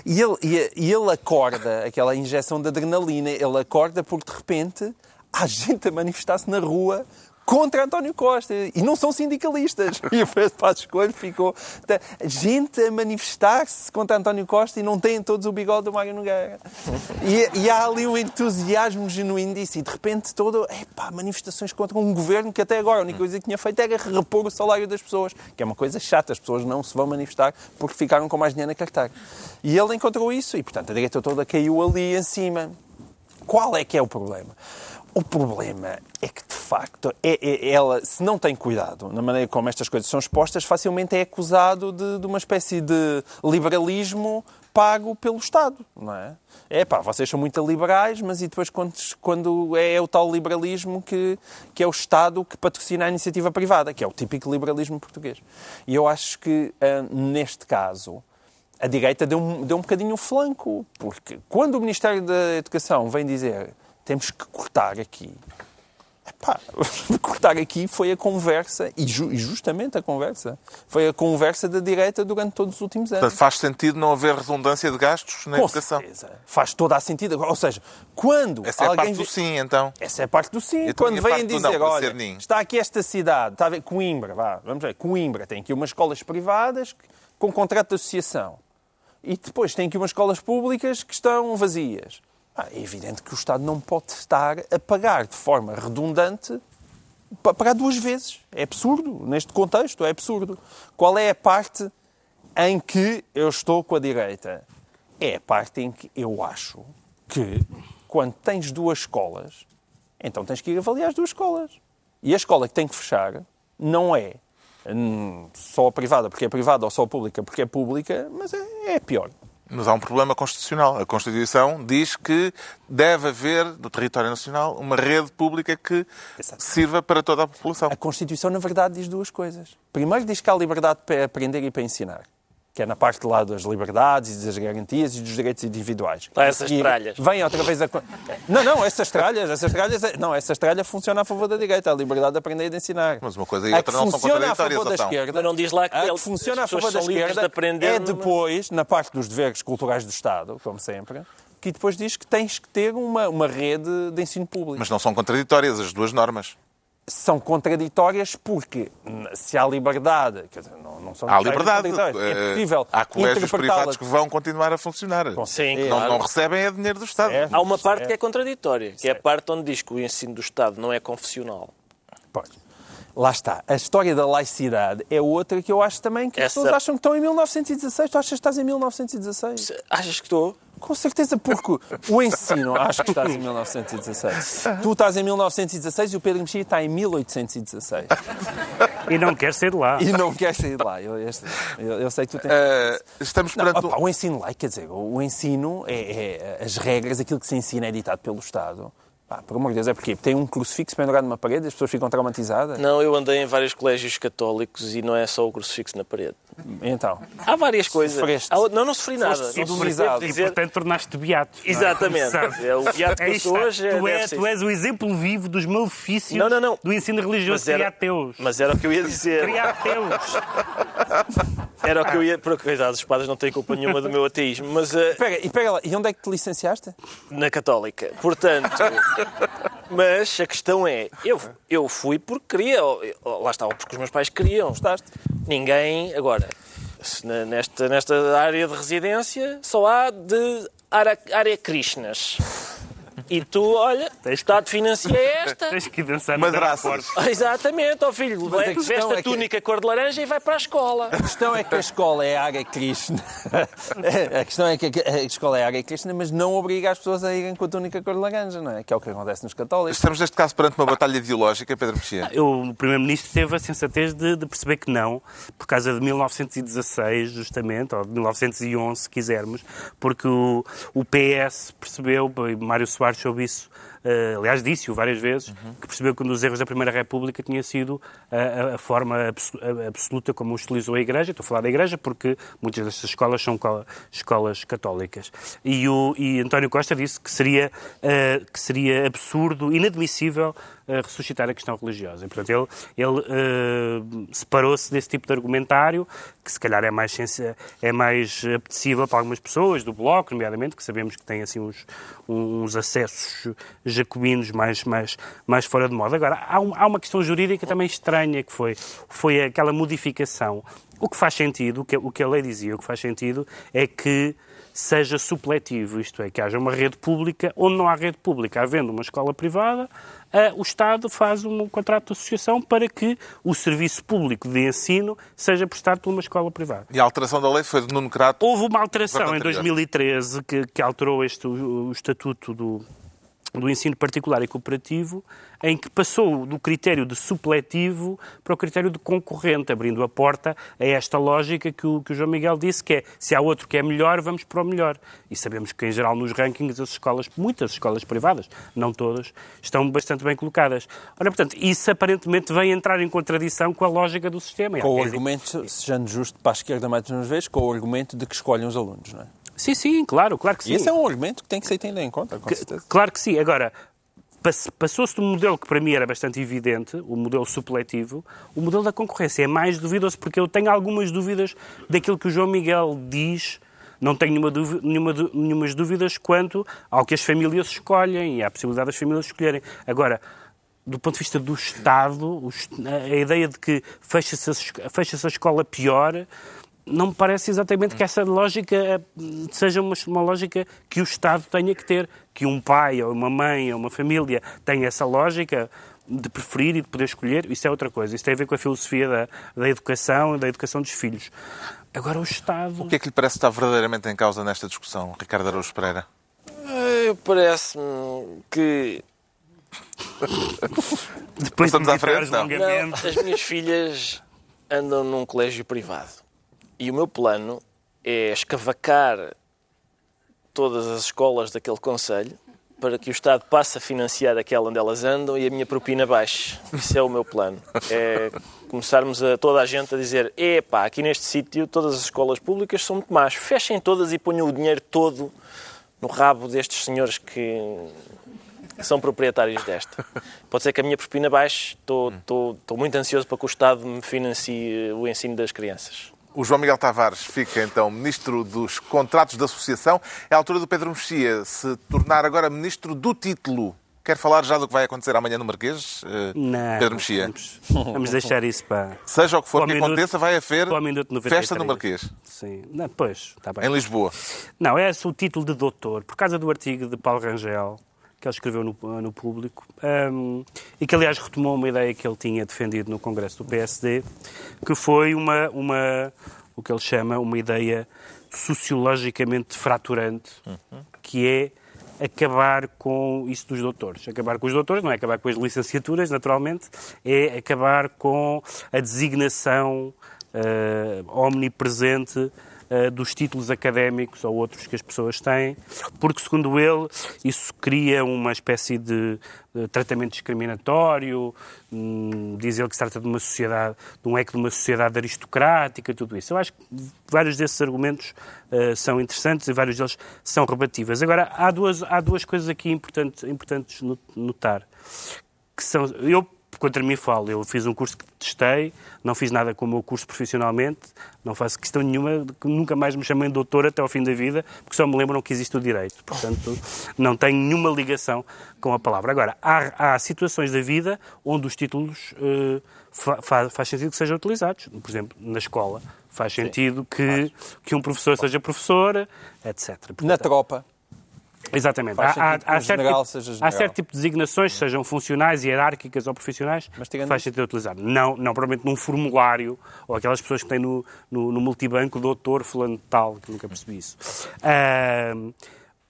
E ele, e, e ele acorda, aquela injeção de adrenalina, ele acorda porque de repente há gente a manifestar-se na rua contra António Costa. E não são sindicalistas. E o Pedro Passos Coelho ficou... tá, Gente a manifestar-se contra António Costa e não têm todos o bigode do Mário Nogueira. E, e há ali um entusiasmo genuíno disso. E de repente todo... Epá, manifestações contra um governo que até agora a única coisa que tinha feito era repor o salário das pessoas. Que é uma coisa chata. As pessoas não se vão manifestar porque ficaram com mais dinheiro na carteira. E ele encontrou isso. E, portanto, a direita toda caiu ali em cima. Qual é que é o problema? O problema é que, de facto, é, é- ela, se não tem cuidado na maneira como estas coisas são expostas, facilmente é acusado de, de uma espécie de liberalismo pago pelo Estado, não é? É pá, vocês são muito liberais, mas e depois quando, quando é o tal liberalismo que, que é o Estado que patrocina a iniciativa privada, que é o típico liberalismo português. E eu acho que, ah, neste caso, a direita deu deu um bocadinho o flanco, porque quando o Ministério da Educação vem dizer temos que cortar aqui, epá, cortar aqui foi a conversa, e, ju- e justamente a conversa, foi a conversa da direita durante todos os últimos anos. Portanto, faz sentido não haver redundância de gastos na Com educação. certeza. Faz toda a sentido. Ou seja, quando Essa é a parte do sim, então. essa é a parte do sim. Então, Quando vêm dizer, não, olha, está aqui esta cidade, está a ver, Coimbra, vá, vamos ver, Coimbra tem aqui umas escolas privadas com contrato de associação. E depois tem aqui umas escolas públicas que estão vazias. Ah, é evidente que o Estado não pode estar a pagar de forma redundante pagar duas vezes. É absurdo. Neste contexto, é absurdo. Qual é a parte em que eu estou com a direita? É a parte em que eu acho que quando tens duas escolas, então tens que ir avaliar as duas escolas. E a escola que tem que fechar não é hum, só a privada porque é privada ou só a pública porque é pública, mas é, é pior. Mas há um problema constitucional. A Constituição diz que deve haver, no território nacional, uma rede pública que Exato. sirva para toda a população. A Constituição, na verdade, diz duas coisas. Primeiro, diz que há liberdade para aprender e para ensinar. Que é na parte lá das liberdades e das garantias e dos direitos individuais. Essas E tralhas. Vem outra vez a... Não, não, essas tralhas, essas tralhas... Não, essas tralhas funcionam a favor da direita. A liberdade de aprender e de ensinar. Mas uma coisa e outra não são funciona a contraditórias, favor da esquerda... Mas não diz lá que a ele- que funciona a favor da livres de esquerda aprender é depois, na parte dos deveres culturais do Estado, como sempre, que depois diz que tens que ter uma, uma rede de ensino público Mas não são contraditórias as duas normas. São contraditórias porque se há liberdade, quer dizer, não, não são Há liberdade. contraditórias, Eh, é possível Há colégios privados que vão continuar a funcionar. Sim, Não, claro. não recebem é dinheiro do Estado. Certo. Há uma parte É. que é contraditória, que é a parte onde diz que o ensino do Estado não é confessional. Pois. Lá está. A história da laicidade é outra que eu acho também que as Essa- pessoas acham que estão em 1916. Tu achas que estás em 1916? Achas que estou? Com certeza, porque o ensino, acho que estás em 1916. Tu estás em 1916 e o Pedro Mexia está em 1816. E não quer ser de lá. E não quer sair de lá. Eu, eu- eu sei que tu tens. Eh, estamos Não, perante. opa, o ensino laico, quer dizer, o ensino é, é- as regras, aquilo que se ensina é ditado pelo Estado. Pá, por amor de Deus, é porque tem um crucifixo pendurado numa parede, as pessoas ficam traumatizadas. Não, eu andei em vários colégios católicos e não é só o crucifixo na parede. Então, Há várias coisas. Sofreste. Há- Não, não sofri nada. Foste Não sofri, civilizado. E, portanto, tornaste-te beato. é? Exatamente. É o beato que eu sou hoje. é- tu, ser tu és o exemplo vivo dos malefícios Não, não, não. do ensino religioso Mas era- ateus. Mas era o que eu ia dizer. Cria ateus. Era o que eu ia. Por coitado, os padres não têm culpa nenhuma do meu ateísmo, mas eh, pega, e pega lá, e onde é que te licenciaste? na Católica. Portanto. Mas a questão é, eu, eu fui porque queria, lá está, ou porque os meus pais queriam. Gostaste? Ninguém, agora, nesta, nesta área de residência só há de área, área Krishnas. E tu, olha, o Estado financia esta. Tens que ir dançar no Madraças. Ah, Exatamente, ó filho, Mas a veste a é que- túnica cor de laranja e vai para a escola. A questão é que a escola é área Krishna. A questão é que a escola é área Krishna, mas não obriga as pessoas a irem com a túnica cor de laranja, não é? Que é o que acontece nos católicos. Estamos, neste caso, perante uma batalha ideológica, Pedro Mexia. O Primeiro-Ministro teve a sensatez de, de perceber que não, por causa de 1916, justamente, ou de 1911, se quisermos, porque o, o PS percebeu, Mário Soares soube isso, eh, aliás, disse-o várias vezes, que percebeu que um dos erros da Primeira República tinha sido a, a- forma absoluta como utilizou a Igreja. Estou a falar da Igreja porque muitas destas escolas são co- escolas católicas. E, o, e António Costa disse que seria, eh, que seria absurdo, inadmissível, ressuscitar a questão religiosa. E, portanto, ele, ele eh, separou-se desse tipo de argumentário, que se calhar é mais, é mais apetecível para algumas pessoas, do Bloco, nomeadamente, que sabemos que tem assim uns, uns acessos jacobinos mais, mais, mais fora de moda. Agora, há, um- há uma questão jurídica também estranha, que foi, foi aquela modificação. O que faz sentido, o que, o que a lei dizia, o que faz sentido é que seja supletivo, isto é, que haja uma rede pública onde não há rede pública. Havendo uma escola privada, eh, o Estado faz um contrato de associação para que o serviço público de ensino seja prestado por uma escola privada. E a alteração da lei foi de Nuno Crato. Houve uma alteração em anterior. 2013 que, que alterou este, o, o estatuto do, do ensino particular e cooperativo, em que passou do critério de supletivo para o critério de concorrente, abrindo a porta a esta lógica que o, que o João Miguel disse, que é se há outro que é melhor, vamos para o melhor. E sabemos que, em geral, nos rankings, as escolas, muitas escolas privadas, não todas, estão bastante bem colocadas. Ora, portanto, isso aparentemente vem entrar em contradição com a lógica do sistema. Há Com o quem diga- argumento, sejando justo para a esquerda mais uma vez, com o argumento de que escolhem os alunos, não é? Sim, sim, claro, claro que sim. E esse é um argumento que tem que ser tido em conta, com Que- certeza. Claro que sim. Agora, pass- passou-se de um modelo que para mim era bastante evidente, o modelo supletivo, o modelo da concorrência é mais duvidoso, porque eu tenho algumas dúvidas daquilo que o João Miguel diz. Não tenho nenhuma dúvida, nenhuma, nenhumas dúvidas quanto ao que as famílias escolhem e à possibilidade das famílias escolherem. Agora, do ponto de vista do Estado, a ideia de que fecha-se a, fecha-se a escola pior, não me parece exatamente que essa lógica eh, seja uma, uma lógica que o Estado tenha que ter. Que um pai, ou uma mãe, ou uma família tenha essa lógica de preferir e de poder escolher, isso é outra coisa. Isso tem a ver com a filosofia da, da educação e da educação dos filhos. Agora, o Estado... O que é que lhe parece estar verdadeiramente em causa nesta discussão, Ricardo Araújo Pereira? Eh, Parece-me que Depois Passamos de à frente. Não, as minhas filhas andam num colégio privado. E o meu plano é escavacar todas as escolas daquele conselho para que o Estado passe a financiar aquela onde elas andam e a minha propina baixe. Isso é o meu plano. É começarmos a toda a gente a dizer epá, aqui neste sítio todas as escolas públicas são muito más. Fechem todas e ponham o dinheiro todo no rabo destes senhores que são proprietários desta. Pode ser que a minha propina baixe. Estou muito ansioso para que o Estado me financie o ensino das crianças. O João Miguel Tavares fica então Ministro dos Contratos da Associação. É a altura do Pedro Mexia se tornar agora Ministro do Título. Quer falar já do que vai acontecer amanhã no Marquês, eh, Não, Pedro Mexia? Vamos, vamos deixar isso para... Seja o que for o que minuto- aconteça, vai haver para o minuto 93. festa no Marquês, Sim. Não, pois, está bem. em Lisboa. Não, é esse o título de doutor, por causa do artigo de Paulo Rangel, que ele escreveu no, no público, hum, e que, aliás, retomou uma ideia que ele tinha defendido no Congresso do PSD, que foi uma, uma o que ele chama uma ideia sociologicamente fraturante, que é acabar com isso dos doutores. Acabar com os doutores não é acabar com as licenciaturas, naturalmente, é acabar com a designação uh, omnipresente uh, dos títulos académicos ou outros que as pessoas têm, porque, segundo ele, isso cria uma espécie de, de tratamento discriminatório, hum, diz ele que se trata de uma sociedade, de um eco de uma sociedade aristocrática, tudo isso. Eu acho que vários desses argumentos uh, são interessantes e vários deles são rebatíveis. Agora, há duas, há duas coisas aqui importantes, importantes notar. Que são, eu contra mim falo. Eu fiz um curso que testei, não fiz nada com o meu curso profissionalmente, não faço questão nenhuma, que nunca mais me chamem doutor até ao fim da vida, porque só me lembram que existe o direito. Portanto, não tenho nenhuma ligação com a palavra. Agora, há, há situações da vida onde os títulos uh, fa, faz sentido que sejam utilizados. Por exemplo, na escola. Faz sentido que, que um professor seja professor, etc. Portanto, na tropa. Exatamente. Há, há, há, certo general, tipo, há, certo tipo, de designações, sejam funcionais, hierárquicas ou profissionais, Mas que faz sentido utilizar. Não, não provavelmente num formulário, ou aquelas pessoas que têm no, no, no multibanco doutor fulano de tal, que nunca percebi isso. Uh,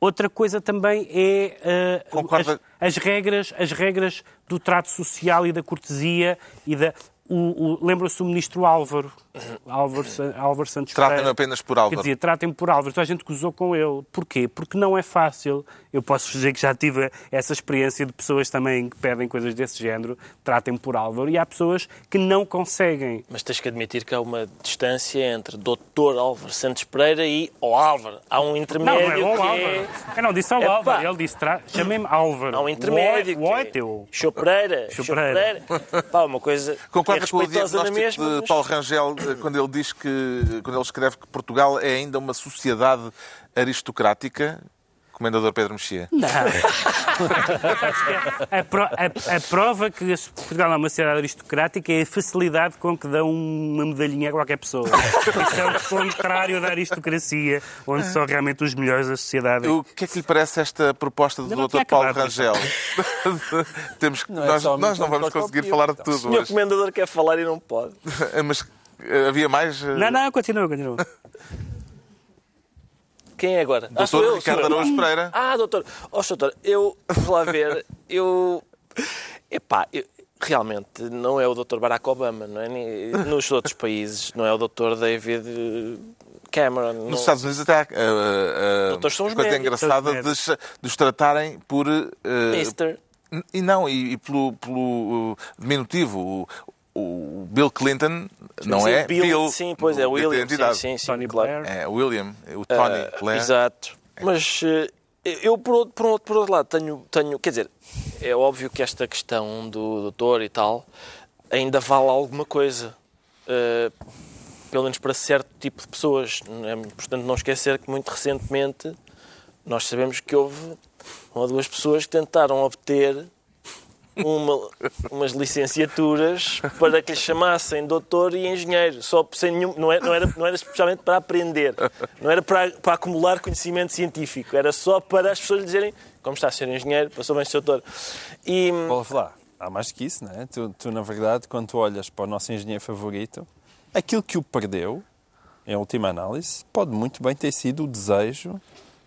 outra coisa também é uh, as, as, regras, as regras do trato social e da cortesia e da o, o, Lembra-se o ministro Álvaro, Álvaro, Álvaro Santos Tratem-me apenas por Álvaro. Quer dizer, tratem-me por Álvaro. Toda a gente gozou com ele. Porquê? Porque não é fácil. Eu posso dizer que já tive essa experiência de pessoas também que pedem coisas desse género, tratem-me por Álvaro. E há pessoas que não conseguem. Mas tens que admitir que há uma distância entre Dr. Álvaro Santos Pereira e o Álvaro. Há um intermédio não, não é o Álvaro. É... Eu não disse ao Álvaro. Ele disse, tra... chamei-me Álvaro. Há um intermédio. O, o é teu. Show Pereira. Show Pereira. Pá, uma coisa... Com o diagnóstico mesma, de Paulo Rangel eh, quando ele diz que, quando ele escreve que Portugal é ainda uma sociedade aristocrática, Comendador Pedro Mexia? Não. a, pro, a, a, prova que Portugal é uma sociedade aristocrática é a facilidade com que dão uma medalhinha a qualquer pessoa. Isso é o contrário da aristocracia, onde são realmente os melhores da sociedade. O que é que lhe parece esta proposta do Dr. Paulo Rangel? Temos, não é nós, nós não vamos conseguir falar de tudo. O senhor Comendador quer falar e não pode. Mas eh, havia mais? Eh, não, não, continua, continua. Quem é agora? Ah, doutor ah, Ricardo Araújo Pereira. Ah, doutor. Ó, oh, doutor, eu, vou lá ver, eu... Epá, eu, realmente não é o doutor Barack Obama, não é? Nos outros países não é o doutor David Cameron. Nos não... Estados Unidos até há uh, uh, coisa médicos. engraçada de, de os tratarem por... Uh, Mister. E não, e, e pelo, pelo uh, diminutivo o Bill Clinton não é Bill, Bill. Sim, pois é, William. Sim, sim, sim, Tony claro. É William, o Tony uh, Blair. Exato. Mas uh, eu, por, por, por outro lado, tenho, tenho... Quer dizer, é óbvio que esta questão do doutor e tal ainda vale alguma coisa. Uh, pelo menos para certo tipo de pessoas. É, portanto, não esquecer que muito recentemente nós sabemos que houve uma ou duas pessoas que tentaram obter uma, umas licenciaturas para que lhe chamassem doutor e engenheiro, só sem nenhum, não, era, não, era, não era especialmente para aprender, não era para, para acumular conhecimento científico, era só para as pessoas lhe dizerem como está a ser engenheiro, passou bem ser doutor. E... Falar, há mais que isso, não é? Tu, tu, na verdade, quando tu olhas para o nosso engenheiro favorito, aquilo que o perdeu, em última análise, pode muito bem ter sido o desejo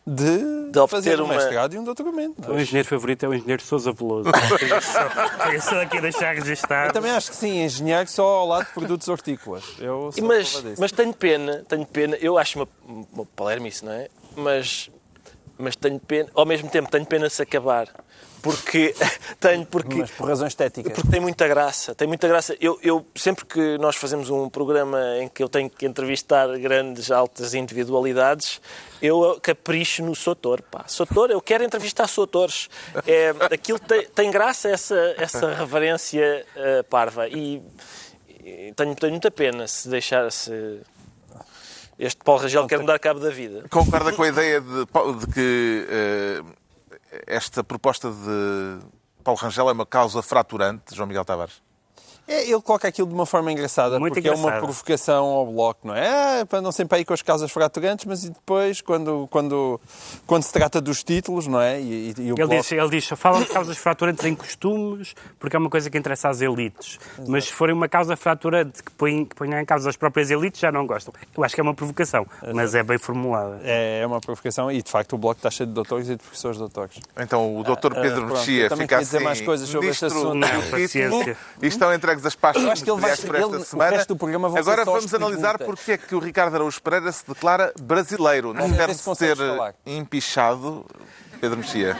de, de fazer um uma... mestrado e um doutoramento. O engenheiro favorito é o engenheiro Sousa Veloso. Eu só aqui deixar registrar. Eu também acho que sim, engenheiro só ao lado de produtos hortícolas. Eu mas, mas tenho pena, tenho pena, eu acho uma, uma palermice, não é? Mas, mas tenho pena, ao mesmo tempo tenho pena se acabar porque tenho porque mas por razões estéticas. porque tem muita graça tem muita graça. Eu, eu sempre que nós fazemos um programa em que eu tenho que entrevistar grandes altas individualidades eu capricho no Sotor pá. Sotor eu quero entrevistar Sotores é aquilo tem, tem graça essa essa reverência uh, parva. E, e tenho, tenho muita pena se deixar se este Paulo Rangel quer mudar cabo da vida. Concorda com a ideia de, de que uh, esta proposta de Paulo Rangel é uma causa fraturante, João Miguel Tavares? É, ele coloca aquilo de uma forma engraçada, Muito porque é uma provocação ao bloco, não é? Ah, para não sempre aí com as causas fraturantes, mas e depois, quando, quando, quando se trata dos títulos, não é? E, e- e o Ele bloco... diz, ele diz, falam de causas fraturantes em costumes, porque é uma coisa que interessa às elites. Mas se forem uma causa fraturante que põe, que ponha em causa as próprias elites, já não gostam. Eu acho que é uma provocação, mas é bem formulada. É, é uma provocação e, de facto, o bloco está cheio de doutores e de professores doutores. Então o Dr. Pedro Ah, Mexia fica queria dizer assim, mais coisas sobre este assunto. Não, paciência. e estão entregues as pastas acho que ele vai- por esta ele- semana. Agora vamos analisar porque é que o Ricardo Araújo Pereira se declara brasileiro. Não ver quer se ser falar. empichado, Pedro Mexia.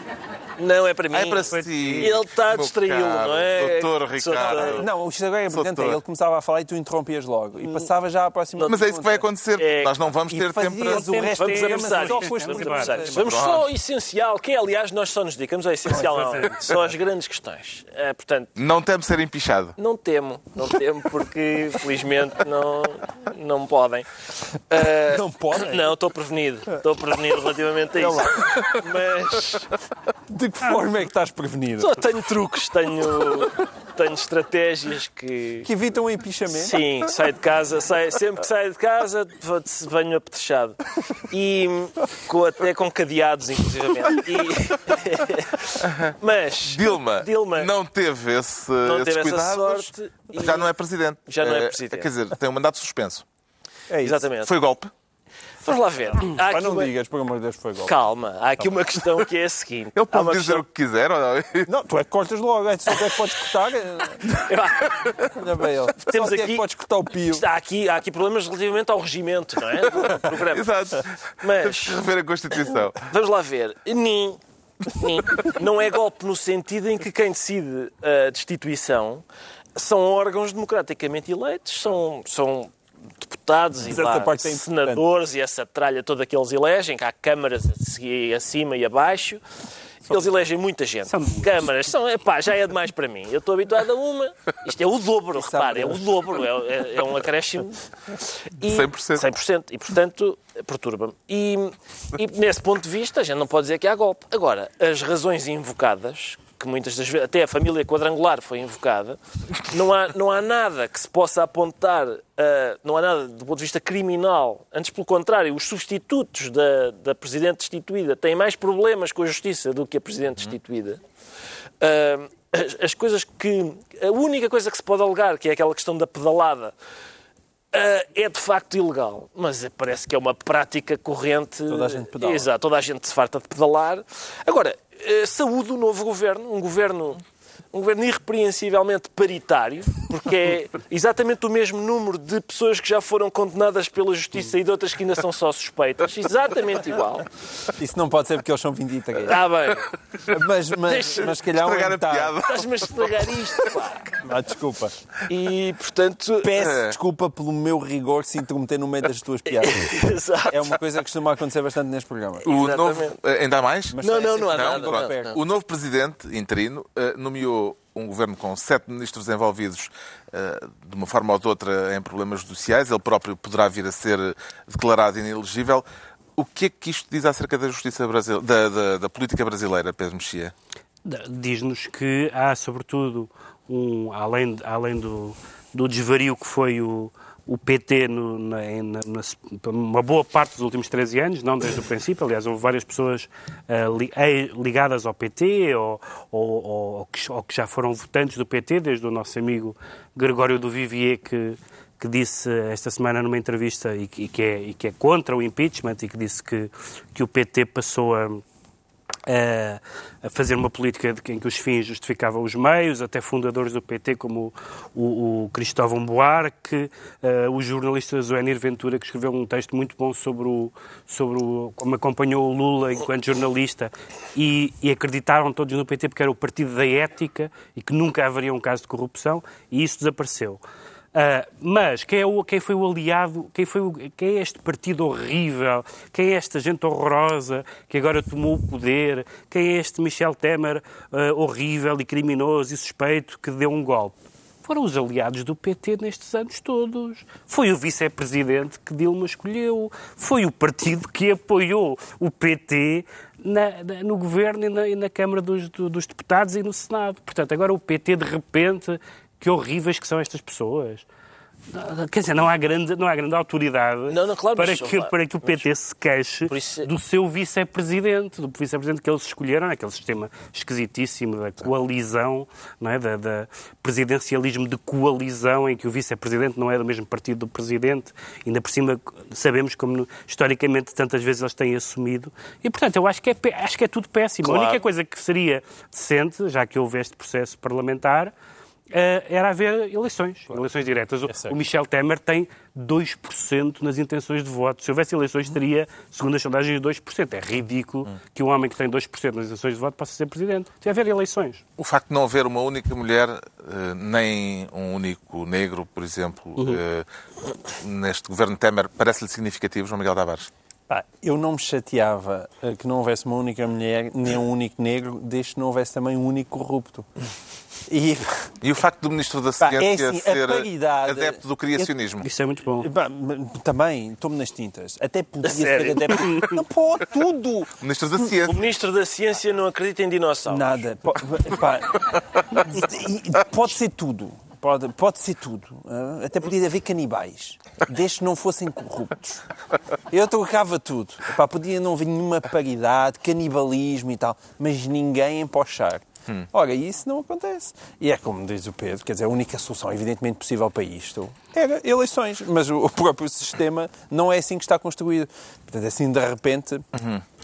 Não é para mim. Ah, é para si. Ele está a distraí-lo, não é? Doutor Ricardo. Não, isto agora é importante. doutor. Ele começava a falar e tu interrompias logo. E passava já à próxima Mas é isso que vai acontecer. É. Nós não vamos E ter tempo para... o resto Vamos é, avançar vamos só ao essencial, que é, aliás, nós só nos dedicamos ao essencial, não. Só às grandes questões. Eh, portanto, Não temo ser empichado. não temo, não temo, porque felizmente não, não podem. Eh, Não podem? Não, estou prevenido. Estou prevenido relativamente a isso. Mas De que forma é que estás prevenido? só tenho truques, tenho, tenho estratégias que. Que evitam o empichamento? Sim, saio de casa, saio, sempre que saio de casa venho apetrechado. E com, até com cadeados, inclusivamente. E- Mas Dilma, Dilma não teve, esse, não esses teve essa sorte. e- Já não é presidente. Já não é Eh, presidente. Quer dizer, tem um mandato suspenso. É isso. Exatamente. Foi golpe? Vamos lá ver. Há Pá, aqui não uma- digas, por amor de Deus, foi golpe. Calma, há aqui uma questão que é a seguinte. Ele Há pode dizer o que quiser. ou não? Não, tu é que cortas logo. É só tu é que podes cortar. questão- Olha bem ele. Temos só tu é aqui- que podes cortar o pio. Há aqui, há aqui problemas relativamente ao regimento, não é? Do programa. Exato. Temos Mas que rever a Constituição. vamos lá ver. Nem, nem, não é golpe no sentido em que quem decide a destituição são órgãos democraticamente eleitos, são, são deputados Mas e essa lá, parte é senadores e essa tralha toda que eles elegem, que há câmaras acima e abaixo. Eles elegem muita gente. São. Câmaras, são, epá, já é demais para mim. Eu estou habituado a uma. Isto é o dobro, repare, é o dobro. É, é- é um acréscimo. E, 100%. 100%. E, portanto, perturba-me. E, e, nesse ponto de vista, a gente não pode dizer que há golpe. Agora, as razões invocadas, que muitas das vezes, até a família quadrangular foi invocada, não há, não há nada que se possa apontar, ah, não há nada do ponto de vista criminal. Antes, pelo contrário, os substitutos da, da Presidente destituída têm mais problemas com a Justiça do que a Presidente destituída. Ah, as, as coisas que. A única coisa que se pode alegar, que é aquela questão da pedalada, ah, é de facto ilegal, mas parece que é uma prática corrente. Toda a gente pedala. Exato, toda a gente se farta de pedalar. Agora, saúde o novo governo, um governo. Um governo irrepreensivelmente paritário, porque é exatamente o mesmo número de pessoas que já foram condenadas pela justiça e de outras que ainda são só suspeitas. Exatamente igual. Isso não pode ser porque eles são 23. Está bem. Mas, mas, mas se calhar um metade. Estás-me a estragar isto, pá. Ah, desculpa. E, portanto... Peço É. desculpa pelo meu rigor se intrometer no meio das tuas piadas. Exato. É uma coisa que costuma acontecer bastante neste programa. O Exatamente. novo, eh, ainda há mais? Mas Não, não, não há que nada, não. perto. O novo presidente interino eh, nomeou um governo com sete ministros envolvidos eh, de uma forma ou de outra em problemas judiciais. Ele próprio poderá vir a ser declarado inelegível. O que é que isto diz acerca da justiça brasile... da, da, da política brasileira, Pedro Mexia? Diz-nos que há, sobretudo, um, além, além do, do desvario que foi o, o PT no, na, na, na- uma boa parte dos últimos 13 anos, não desde o princípio, aliás, houve várias pessoas ah, li- eh, ligadas ao PT ou, ou, ou- ou que, ou que já foram votantes do PT, desde o nosso amigo Gregório do Vivier, que, que disse esta semana numa entrevista e que, e que é, e que é contra o impeachment e que disse que, que o PT passou a a, fazer uma política em que os fins justificavam os meios, até fundadores do PT como o, o Cristóvão Buarque, eh, o jornalista Zoenir Ventura, que escreveu um texto muito bom sobre, o, sobre o, como acompanhou o Lula enquanto jornalista e, e acreditaram todos no PT porque era o partido da ética e que nunca haveria um caso de corrupção e isso desapareceu. Ah, mas quem, é o, quem foi o aliado, quem, foi o, quem é este partido horrível, quem é esta gente horrorosa que agora tomou o poder, quem é este Michel Temer ah, horrível e criminoso e suspeito que deu um golpe? Foram os aliados do PT nestes anos todos. Foi o vice-presidente que Dilma escolheu. Foi o partido que apoiou o PT na- na- no governo e na, e na Câmara dos, do- dos Deputados e no Senado. Portanto, agora o PT, de repente, que horríveis que são estas pessoas. Quer dizer, não há grande, não há grande autoridade Não, não, claro, para, mas- que, para que o PT se queixe isso- do seu vice-presidente, do vice-presidente que eles escolheram, naquele sistema esquisitíssimo da coalizão, não é? da, da presidencialismo de coalizão, em que o vice-presidente não é do mesmo partido do presidente, ainda por cima sabemos como historicamente tantas vezes eles têm assumido. E, portanto, eu acho que é, acho que é tudo péssimo. Claro. A única coisa que seria decente, já que houve este processo parlamentar, era haver eleições, eleições diretas. O- certo. o Michel Temer tem 2% nas intenções de voto. Se houvesse eleições, teria, segundo as sondagens, 2%. É ridículo que um homem que tem 2% nas intenções de voto possa ser presidente. Se haver eleições. O facto de não haver uma única mulher, eh, nem um único negro, por exemplo, eh, neste governo Temer, parece-lhe significativo, João Miguel Tavares? Eu não me chateava eh, que não houvesse uma única mulher, nem um único negro, desde que não houvesse também um único corrupto. E, E o facto do Ministro da Pá, é Ciência assim, a ser paridade- adepto do criacionismo? Isso é muito bom. pá, também, estou-me nas tintas. Até podia ser sério? adepto. Não pode, tudo! O Ministro da O Ciência. Ministro da Ciência não acredita em dinossauros. Nada. Pá, pode ser tudo. Pode, pode ser tudo. ah, Até podia haver canibais. Desde que não fossem corruptos. Eu trocava tudo. Pá, podia não haver nenhuma paridade, canibalismo e tal, mas ninguém empochar. Ora, isso não acontece. E é como diz o Pedro, quer dizer, a única solução evidentemente possível para isto era eleições. Mas o próprio sistema não é assim que está construído. Portanto, assim, de repente,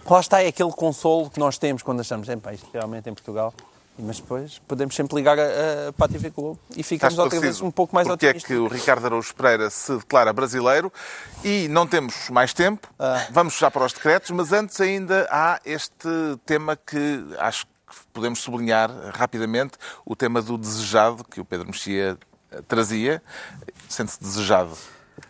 lá está é aquele consolo que nós temos quando achamos, "Epá, isto realmente em Portugal. Mas depois podemos sempre ligar a, a para a TV Globo e ficamos outra vez um pouco mais porque é otimistas. que o Ricardo Araújo Pereira se declara brasileiro e não temos mais tempo. Ah. Vamos já para os decretos, mas antes ainda há este tema que acho que podemos sublinhar rapidamente, o tema do desejado, que o Pedro Mexia eh, trazia. Sente-se desejado.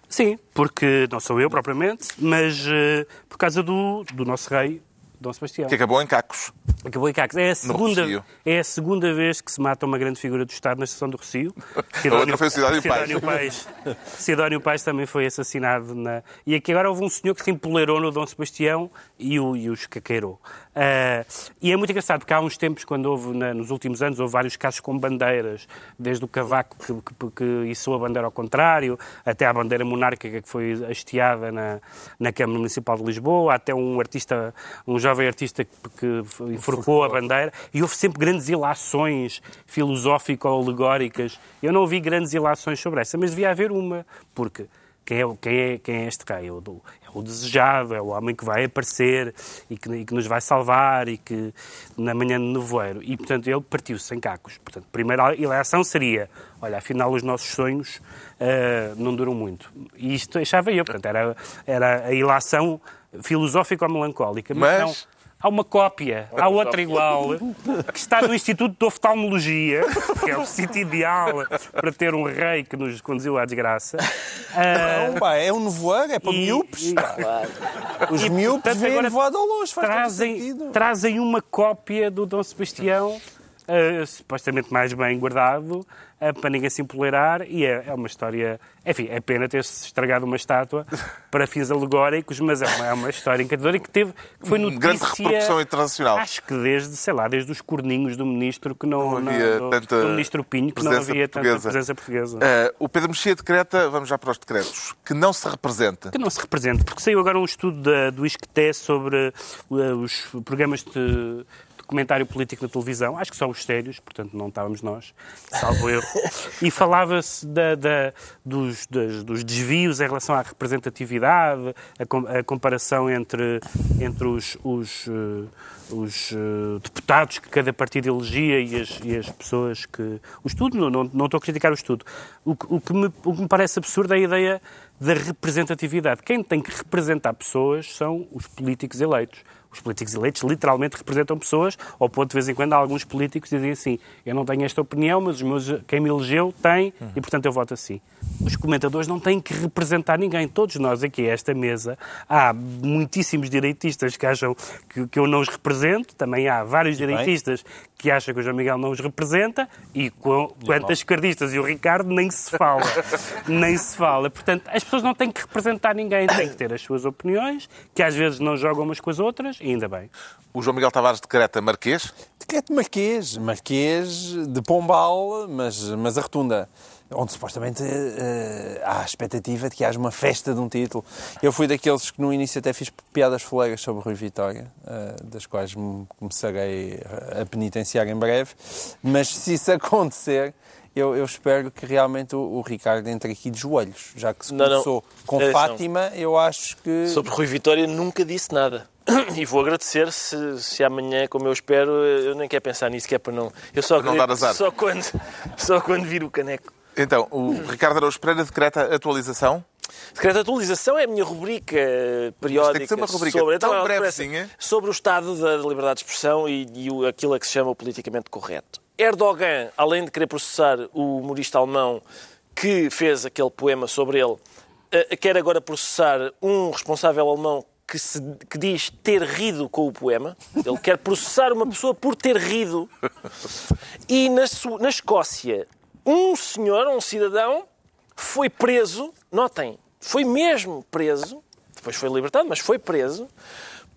Sim, porque não sou eu propriamente, mas eh, por causa do, do nosso rei, Dom Sebastião. Que acabou em cacos. Acabou em Cacos. É a, segunda, é a segunda vez que se mata uma grande figura do Estado na estação do Rocio. outra foi o Sidónio Pais. Sidónio Pais. Sidónio Pais também foi assassinado. Na... E aqui agora houve um senhor que se empolerou no Dom Sebastião e, o, e os caqueirou. Ah, e é muito engraçado, porque há uns tempos, quando houve, na- nos últimos anos, houve vários casos com bandeiras, desde o cavaco que, que, que içou a bandeira ao contrário, até à bandeira monárquica que foi hasteada na, na Câmara Municipal de Lisboa, até um artista, um jovem artista que, que enforcou a bandeira, e houve sempre grandes ilações filosófico-alegóricas. Eu não ouvi grandes ilações sobre essa, mas devia haver uma, porque quem é, quem é, quem é este rei? É o, é o desejado, é o homem que vai aparecer e que, e que nos vai salvar e que na manhã de nevoeiro. E, portanto, ele partiu-se em cacos. Portanto, a primeira ilação seria, olha, afinal os nossos sonhos ah, não duram muito. E isto achava eu, portanto, era, era a ilação filosófico-melancólica. Mas, Mas- não, Há uma cópia, há outra igual, que está no Instituto de Oftalmologia, que é o sítio ideal para ter um rei que nos conduziu à desgraça. Não, pá, é um nevoeiro, é para e- miúpes. e- pá. Os E, miúpes portanto, agora voado ao longe, faz trazem, sentido. trazem uma cópia do Dom Sebastião, ah, supostamente mais bem guardado, ah, para ninguém se empoleirar, e é, é uma história... Enfim, é pena ter-se estragado uma estátua para fins alegóricos, mas é uma, é uma história encantadora e que teve, que foi notícia... Grande repercussão internacional. Acho que desde, sei lá, desde os corninhos do ministro que não, Não havia do, tanta do ministro Pinho que não havia tanta portuguesa. presença portuguesa. Eh, o Pedro Mexia decreta, vamos já para os decretos, que não se representa. que não se represente, porque saiu agora um estudo da, do ISCTE sobre uh, os programas de comentário político na televisão, acho que só os sérios, portanto não estávamos nós, salvo erro, e falava-se da- da- dos, das- dos desvios em relação à representatividade, a, com- a comparação entre, entre os, os, uh, os, uh, deputados que cada partido elegia e as, e as pessoas que... O estudo, não, não, não estou a criticar o estudo. O, o que me, o que me parece absurdo é a ideia da representatividade. Quem tem que representar pessoas são os políticos eleitos. Os políticos eleitos literalmente representam pessoas, ao ponto de vez em quando alguns políticos dizem assim: eu não tenho esta opinião, mas os meus, quem me elegeu tem e portanto eu voto assim. Os comentadores não têm que representar ninguém. Todos nós aqui, a esta mesa, há muitíssimos direitistas que acham que, que eu não os represento, também há vários bem. direitistas que acham que o João Miguel não os representa e com, quanto as esquerdistas e o Ricardo nem se fala. nem se fala. Portanto, as pessoas não têm que representar ninguém, têm que ter as suas opiniões, que às vezes não jogam umas com as outras, e ainda bem. O João Miguel Tavares decreta Marquês. Decreto Marquês, Marquês de Pombal, mas, mas a rotunda. Onde supostamente eh, há a expectativa de que haja uma festa de um título. Eu fui daqueles que no início até fiz piadas folegas sobre o Rui Vitória, eh, das quais me começarei a penitenciar em breve. Mas se isso acontecer, eu, eu espero que realmente o, o Ricardo entre aqui de joelhos. Já que se Não, não. começou com Atenção. Fátima, eu acho que. Sobre Rui Vitória nunca disse nada. E vou agradecer se, se amanhã, como eu espero, eu nem quero pensar nisso, que é para não. Eu só, não dar azar. só quando Só quando vir o caneco. Então, o Ricardo Araújo Pereira decreta atualização. Secreto de atualização é a minha rubrica periódica Mas tem que ser uma rubrica sobre, tão Então, brevezinha. sobre o estado da liberdade de expressão e, e aquilo a que se chama o politicamente correto. Erdogan, além de querer processar o humorista alemão que fez aquele poema sobre ele, eh, quer agora processar um responsável alemão que, se- que diz ter rido com o poema. Ele quer processar uma pessoa por ter rido. E na, na Escócia, um senhor, um cidadão, foi preso, notem, foi mesmo preso, depois foi libertado, mas foi preso,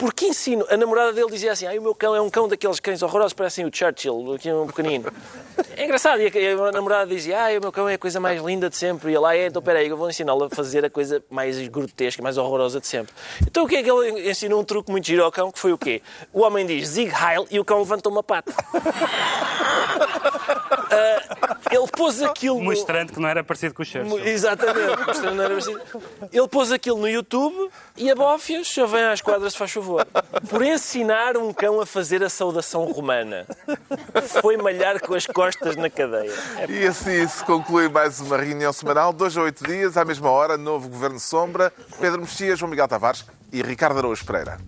porque ensino. A namorada dele dizia assim: ah, o meu cão é um cão daqueles cães horrorosos, parecem o Churchill, aqui um pequenino. É engraçado. E a, a namorada dizia: ah, o meu cão é a coisa mais linda de sempre. E ele, ah, é, então peraí, eu vou ensiná-lo a fazer a coisa mais grotesca, mais horrorosa de sempre. Então o que é que ele ensinou? Um truque muito giro ao cão, que foi o quê? O homem diz Zig Heil e o cão levanta uma pata. Ah, ele pôs aquilo. no- Mostrando que não era parecido com o Churchill. Exatamente. mostrando não era assim. Ele pôs aquilo no YouTube e a Bófias já vem às quadras, se faz favor. Por ensinar um cão a fazer a saudação romana. Foi malhar com as costas na cadeia. E assim se conclui mais uma reunião semanal, dois a oito dias, à mesma hora, novo Governo Sombra, Pedro Mexia, João Miguel Tavares e Ricardo Araújo Pereira.